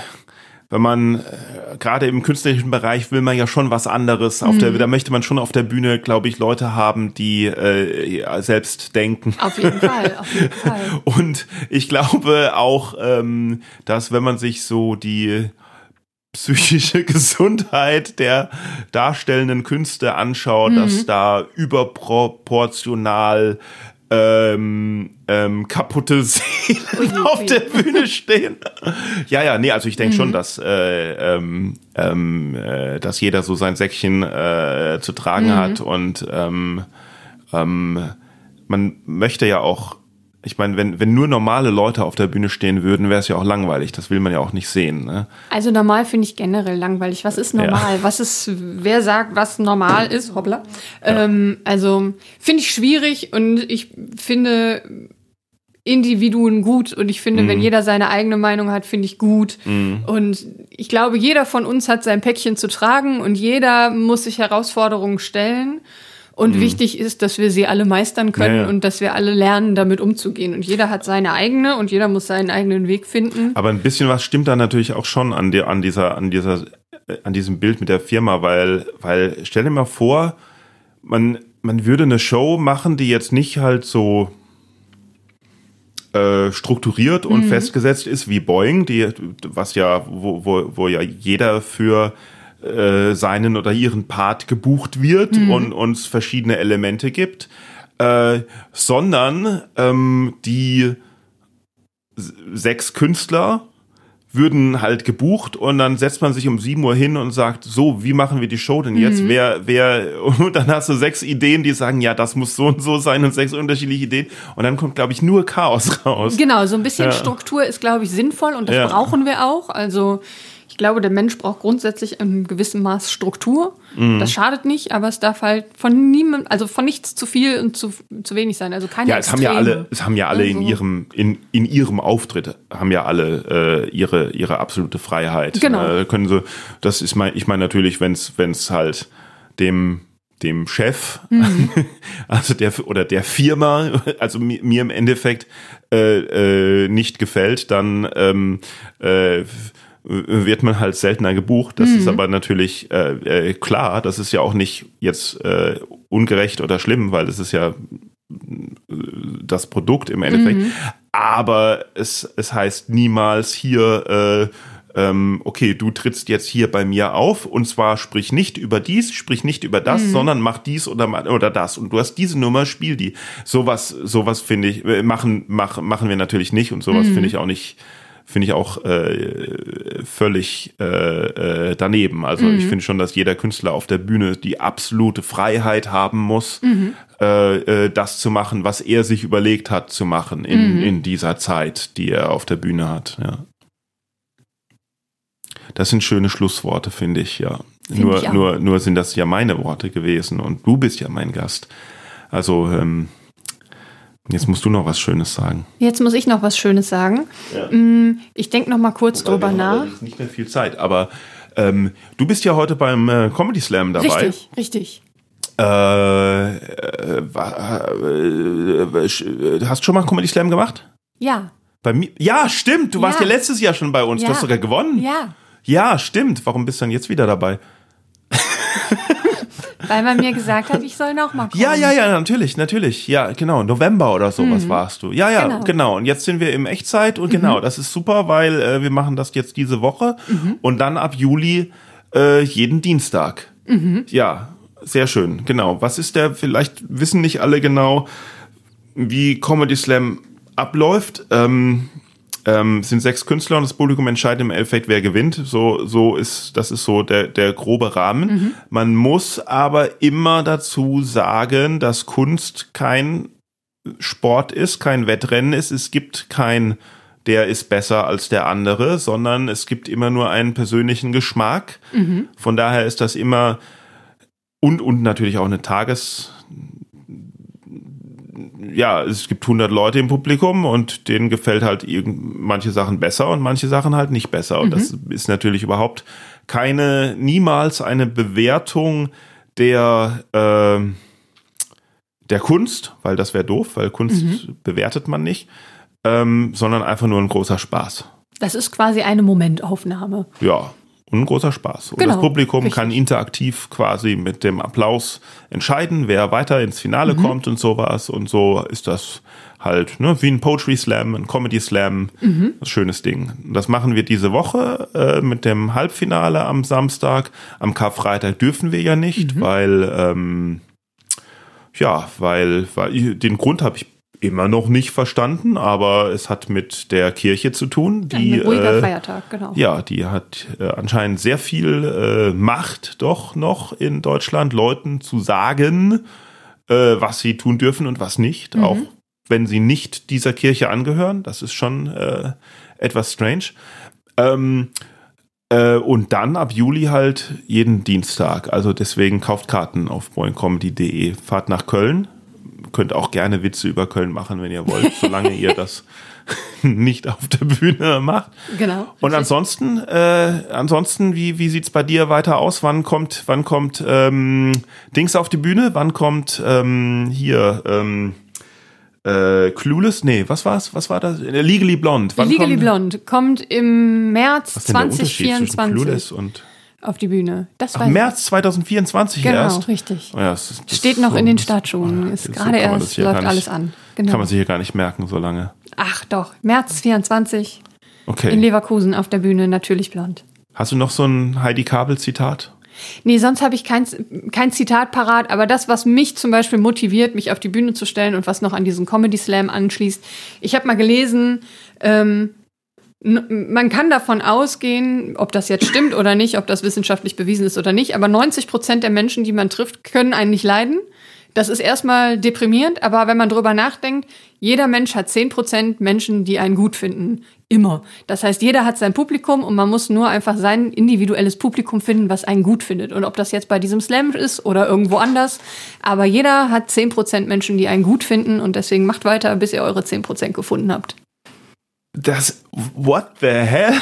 Speaker 1: wenn man äh, gerade im künstlerischen Bereich will man ja schon was anderes. Auf
Speaker 2: Mhm.
Speaker 1: der, da möchte man schon auf der Bühne, glaube ich, Leute haben, die äh, selbst denken.
Speaker 2: Auf jeden Fall, auf jeden [LAUGHS] Fall.
Speaker 1: Und ich glaube auch, ähm, dass wenn man sich so die psychische [LAUGHS] Gesundheit der darstellenden Künste anschaut,
Speaker 2: Mhm.
Speaker 1: dass da überproportional ähm, ähm, kaputte [LAUGHS] Seelen
Speaker 2: Ui,
Speaker 1: auf
Speaker 2: ui.
Speaker 1: der Bühne [LAUGHS] stehen. ja, ja, nee, also ich denke
Speaker 2: Mhm.
Speaker 1: schon, dass, äh, ähm, ähm, äh, dass jeder so sein Säckchen äh, zu tragen
Speaker 2: Mhm.
Speaker 1: hat und ähm, ähm, man möchte ja auch, ich meine, wenn, wenn nur normale Leute auf der Bühne stehen würden, wäre es ja auch langweilig. Das will man ja auch nicht sehen. Ne?
Speaker 2: Also normal finde ich generell langweilig. Was ist normal? Was ist, wer sagt, was normal ist? Hoppla. Ähm, also finde ich schwierig und ich finde Individuen gut und ich finde,
Speaker 1: Mhm.
Speaker 2: wenn jeder seine eigene Meinung hat, finde ich gut. Und ich glaube, jeder von uns hat sein Päckchen zu tragen und jeder muss sich Herausforderungen stellen. Und wichtig ist, dass wir sie alle meistern können
Speaker 1: Mhm. Ja, ja.
Speaker 2: und dass wir alle lernen, damit umzugehen. Und jeder hat seine eigene und jeder muss seinen eigenen Weg finden.
Speaker 1: Aber ein bisschen was stimmt da natürlich auch schon an, der, an dieser, an dieser, äh, an diesem Bild mit der Firma, weil, weil stell dir mal vor, man, man würde eine Show machen, die jetzt nicht halt so äh, strukturiert und festgesetzt ist wie Boeing, die, was ja, wo, wo, wo ja jeder für äh, seinen oder ihren Part gebucht wird
Speaker 2: Mhm.
Speaker 1: und uns verschiedene Elemente gibt, äh, sondern ähm, die sechs Künstler würden halt gebucht und dann setzt man sich um 7 Uhr hin und sagt, so, wie machen wir die Show denn jetzt?
Speaker 2: Mhm.
Speaker 1: Wer, wer, [LAUGHS] und dann hast du sechs Ideen, die sagen, ja, das muss so und so sein und sechs unterschiedliche Ideen und dann kommt, glaube ich, nur Chaos raus.
Speaker 2: Genau, so ein bisschen
Speaker 1: Ja.
Speaker 2: Struktur ist, glaube ich, sinnvoll und das
Speaker 1: Ja.
Speaker 2: brauchen wir auch. Also ich glaube, der Mensch braucht grundsätzlich in gewissem Maß Struktur.
Speaker 1: Mhm.
Speaker 2: Das schadet nicht, aber es darf halt von niemandem, also von nichts zu viel und zu, zu wenig sein. Also keine
Speaker 1: Ja, es haben ja
Speaker 2: Extreme.
Speaker 1: alle, es haben ja alle in
Speaker 2: Also-
Speaker 1: ihrem, in, in ihrem Auftritt haben ja alle äh, ihre, ihre absolute Freiheit.
Speaker 2: Genau.
Speaker 1: Äh, können sie, das ist mein, ich meine natürlich, wenn es, wenn es halt dem dem Chef,
Speaker 2: Mhm. [LAUGHS]
Speaker 1: also der oder der Firma, [LAUGHS] also mir, mir im Endeffekt äh, äh, nicht gefällt, dann ähm, äh, wird man halt seltener gebucht. Das
Speaker 2: Mhm.
Speaker 1: ist aber natürlich äh, äh, klar. Das ist ja auch nicht jetzt äh, ungerecht oder schlimm, weil das ist ja das Produkt im Endeffekt.
Speaker 2: Mhm.
Speaker 1: Aber es, es heißt niemals hier, äh, ähm, okay, du trittst jetzt hier bei mir auf und zwar sprich nicht über dies, sprich nicht über das, sondern mach dies oder, oder das. Und du hast diese Nummer, spiel die. Sowas, sowas finde ich, äh, machen, mach, machen wir natürlich nicht und sowas finde ich auch nicht finde ich auch äh, völlig äh, äh, daneben. Also ich finde schon, dass jeder Künstler auf der Bühne die absolute Freiheit haben muss, äh, äh, das zu machen, was er sich überlegt hat zu machen in, in dieser Zeit, die er auf der Bühne hat. Ja. Das sind schöne Schlussworte, finde ich, ja.
Speaker 2: Find
Speaker 1: nur,
Speaker 2: ich
Speaker 1: nur, nur sind das ja meine Worte gewesen und du bist ja mein Gast. Also ähm, jetzt musst du noch was Schönes sagen.
Speaker 2: Jetzt muss ich noch was Schönes sagen.
Speaker 1: Ja.
Speaker 2: Mm, Ich denke noch mal kurz
Speaker 1: Wobei,
Speaker 2: drüber nach.
Speaker 1: Nicht mehr viel Zeit, aber ähm, du bist ja heute beim äh, Comedy Slam dabei.
Speaker 2: Richtig, richtig.
Speaker 1: Äh, äh, äh, äh, hast du schon mal Comedy Slam gemacht?
Speaker 2: Ja,
Speaker 1: Bei mir? Ja, stimmt. Du warst ja
Speaker 2: Ja.
Speaker 1: letztes Jahr schon bei uns. Du
Speaker 2: Ja.
Speaker 1: hast sogar gewonnen.
Speaker 2: ja.
Speaker 1: Ja, stimmt. Warum bist du dann jetzt wieder dabei?
Speaker 2: Weil man mir gesagt hat, ich soll noch mal kommen.
Speaker 1: Ja, ja, ja, natürlich, natürlich. Ja, genau. November oder sowas warst du. Ja, ja, genau.
Speaker 2: Mhm. Genau.
Speaker 1: Und jetzt sind wir im Echtzeit und genau, das ist super, weil äh, wir machen das jetzt diese Woche
Speaker 2: Mhm.
Speaker 1: und dann ab Juli äh, jeden Dienstag.
Speaker 2: Mhm.
Speaker 1: Ja, sehr schön. Genau. Was ist der? Vielleicht wissen nicht alle genau, wie Comedy Slam abläuft. Ähm, ähm, es sind sechs Künstler und das Publikum entscheidet im Endeffekt, wer gewinnt. So, so ist, das ist so der, der grobe Rahmen. Man muss aber immer dazu sagen, dass Kunst kein Sport ist, kein Wettrennen ist. Es gibt kein, der ist besser als der andere, sondern es gibt immer nur einen persönlichen Geschmack. Von daher ist das immer und, und natürlich auch eine Tages, ja, es gibt 100 Leute im Publikum und denen gefällt halt irgend, manche Sachen besser und manche Sachen halt nicht besser. Und das ist natürlich überhaupt keine, niemals eine Bewertung der, ähm, der Kunst, weil das wäre doof, weil Kunst bewertet man nicht, ähm, sondern einfach nur ein großer Spaß.
Speaker 2: Das ist quasi eine Momentaufnahme.
Speaker 1: Ja, und ein großer Spaß. Und
Speaker 2: Genau,
Speaker 1: das Publikum
Speaker 2: richtig.
Speaker 1: kann interaktiv quasi mit dem Applaus entscheiden, wer weiter ins Finale
Speaker 2: Mhm.
Speaker 1: kommt und sowas. Und so ist das halt ne, wie ein Poetry Slam, ein Comedy Slam.
Speaker 2: Mhm.
Speaker 1: Ein schönes Ding. Das machen wir diese Woche äh, mit dem Halbfinale am Samstag. Am Karfreitag dürfen wir ja nicht,
Speaker 2: Mhm.
Speaker 1: weil ähm, ja, weil, weil den Grund habe ich immer noch nicht verstanden, aber es hat mit der Kirche zu tun, die
Speaker 2: Ein ruhiger
Speaker 1: äh,
Speaker 2: Feiertag, genau.
Speaker 1: ja, die hat äh, anscheinend sehr viel äh, Macht doch noch in Deutschland, Leuten zu sagen, äh, was sie tun dürfen und was nicht, auch wenn sie nicht dieser Kirche angehören. Das ist schon äh, etwas strange. Ähm, äh, und dann ab Juli halt jeden Dienstag. Also deswegen kauft Karten auf boingcomedy.de. Fahrt nach Köln. Könnt auch gerne Witze über Köln machen, wenn ihr wollt, solange ihr das [LAUGHS] nicht auf der Bühne macht.
Speaker 2: Genau.
Speaker 1: Und ansonsten, äh, ansonsten, wie, wie sieht's bei dir weiter aus? Wann kommt, wann kommt ähm, Dings auf die Bühne? Wann kommt ähm, hier ähm, äh, Clueless? Nee, was war's? Was war das? Legally Blonde. Wann
Speaker 2: Legally
Speaker 1: kommt,
Speaker 2: Blonde kommt im März
Speaker 1: Was ist denn der Unterschied zwischen
Speaker 2: 2024
Speaker 1: Clueless und
Speaker 2: auf die Bühne. Das
Speaker 1: Ach. März 2024
Speaker 2: Genau,
Speaker 1: erst?
Speaker 2: richtig.
Speaker 1: Oh ja, das ist- das
Speaker 2: Steht noch
Speaker 1: so-
Speaker 2: in den Startschuhen. Ist
Speaker 1: so
Speaker 2: gerade
Speaker 1: das
Speaker 2: erst, läuft
Speaker 1: nicht-
Speaker 2: alles an. Genau.
Speaker 1: Kann man sich hier gar nicht merken, so lange.
Speaker 2: Ach doch, März 24 in
Speaker 1: Okay.
Speaker 2: Leverkusen auf der Bühne, natürlich blond.
Speaker 1: Hast du noch so ein Heidi Kabel-Zitat?
Speaker 2: Nee, sonst habe ich kein, kein Zitat parat, aber das, was mich zum Beispiel motiviert, mich auf die Bühne zu stellen und was noch an diesen Comedy Slam anschließt, ich habe mal gelesen, ähm, man kann davon ausgehen, ob das jetzt stimmt oder nicht, ob das wissenschaftlich bewiesen ist oder nicht, aber 90 Prozent der Menschen, die man trifft, können einen nicht leiden. Das ist erstmal deprimierend, aber wenn man drüber nachdenkt, jeder Mensch hat 10 Prozent Menschen, die einen gut finden. Immer. Das heißt, jeder hat sein Publikum und man muss nur einfach sein individuelles Publikum finden, was einen gut findet. Und ob das jetzt bei diesem Slam ist oder irgendwo anders. Aber jeder hat 10 Prozent Menschen, die einen gut finden und deswegen macht weiter, bis ihr eure 10 Prozent gefunden habt.
Speaker 1: Das, what the hell?
Speaker 2: Ja,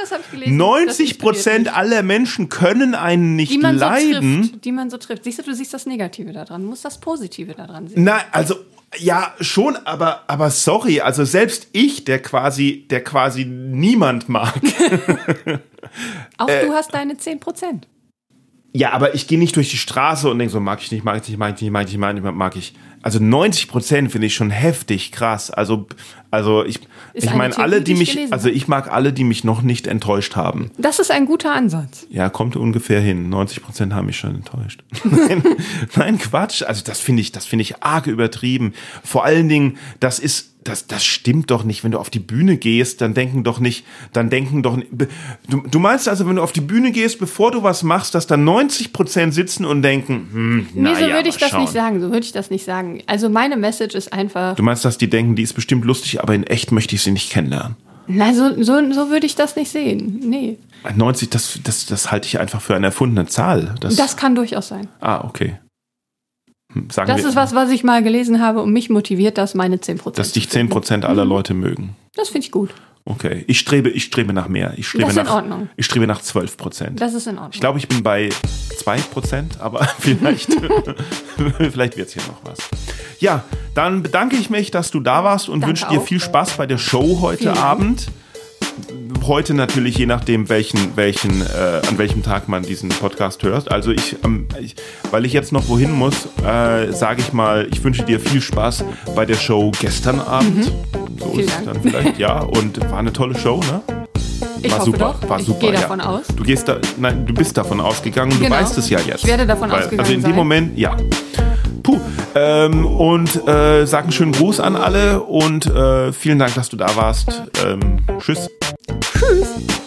Speaker 2: das habe ich gelesen.
Speaker 1: 90 Prozent aller Menschen können einen nicht
Speaker 2: die man
Speaker 1: leiden.
Speaker 2: So trifft, die man so trifft. Siehst du, du siehst das Negative daran. Du musst das Positive daran sehen.
Speaker 1: Nein, also ja, schon, aber, aber sorry, also selbst ich, der quasi, der quasi niemand mag. [LAUGHS]
Speaker 2: Auch äh, du hast deine 10 Prozent.
Speaker 1: Ja, aber ich gehe nicht durch die Straße und denke so, mag ich nicht, mag ich nicht, mag ich nicht, mag ich nicht, mag ich nicht, mag ich. Also 90 Prozent finde ich schon heftig krass. Also, also ich, ist ich meine alle, die mich, gelesen. also ich mag alle, die mich noch nicht enttäuscht haben.
Speaker 2: Das ist ein guter Ansatz.
Speaker 1: Ja, kommt ungefähr hin. 90 Prozent haben mich schon enttäuscht. [LAUGHS] nein, nein, Quatsch. Also das finde ich, das finde ich arg übertrieben. Vor allen Dingen, das ist das, das stimmt doch nicht. Wenn du auf die Bühne gehst, dann denken doch nicht, dann denken doch nicht. Du, du meinst also, wenn du auf die Bühne gehst, bevor du was machst, dass da 90 Prozent sitzen und denken, hm,
Speaker 2: Nee, so
Speaker 1: ja,
Speaker 2: würde ich das
Speaker 1: schauen.
Speaker 2: nicht sagen. So würde ich das nicht sagen. Also meine Message ist einfach.
Speaker 1: Du meinst, dass die denken, die ist bestimmt lustig, aber in echt möchte ich sie nicht kennenlernen.
Speaker 2: Nein, so, so, so würde ich das nicht sehen. Nee.
Speaker 1: 90, das, das, das halte ich einfach für eine erfundene Zahl.
Speaker 2: Das, das kann durchaus sein.
Speaker 1: Ah, okay.
Speaker 2: Sagen das wir, ist was, was ich mal gelesen habe und mich motiviert das, meine 10%.
Speaker 1: Dass dich 10% aller mhm. Leute mögen.
Speaker 2: Das finde ich gut.
Speaker 1: Okay, ich strebe, ich strebe nach mehr. Ich strebe
Speaker 2: das ist
Speaker 1: nach,
Speaker 2: in Ordnung.
Speaker 1: Ich strebe nach 12 Prozent.
Speaker 2: Das ist in Ordnung.
Speaker 1: Ich glaube, ich bin bei 2 Prozent, aber [LAUGHS] vielleicht, [LAUGHS] vielleicht wird es hier noch was. Ja, dann bedanke ich mich, dass du da warst und Danke wünsche dir viel Spaß bei der Show heute Abend heute natürlich je nachdem, welchen, welchen, äh, an welchem Tag man diesen Podcast hört. Also ich, ähm, ich weil ich jetzt noch wohin muss, äh, sage ich mal, ich wünsche dir viel Spaß bei der Show gestern Abend. Mhm. So
Speaker 2: Vielen
Speaker 1: ist
Speaker 2: Dank.
Speaker 1: es dann vielleicht, ja. Und war eine tolle Show, ne?
Speaker 2: Ich
Speaker 1: war
Speaker 2: hoffe
Speaker 1: super,
Speaker 2: doch.
Speaker 1: war
Speaker 2: ich
Speaker 1: super.
Speaker 2: gehe davon
Speaker 1: ja.
Speaker 2: aus.
Speaker 1: Du gehst da, nein, du bist davon ausgegangen.
Speaker 2: Genau.
Speaker 1: Du weißt es ja jetzt.
Speaker 2: Ich werde davon
Speaker 1: Weil,
Speaker 2: ausgegangen
Speaker 1: Also in dem
Speaker 2: sein.
Speaker 1: Moment, ja. Puh. Ähm, und äh, sag einen schönen Gruß an alle und äh, vielen Dank, dass du da warst. Ähm, tschüss.
Speaker 2: Tschüss.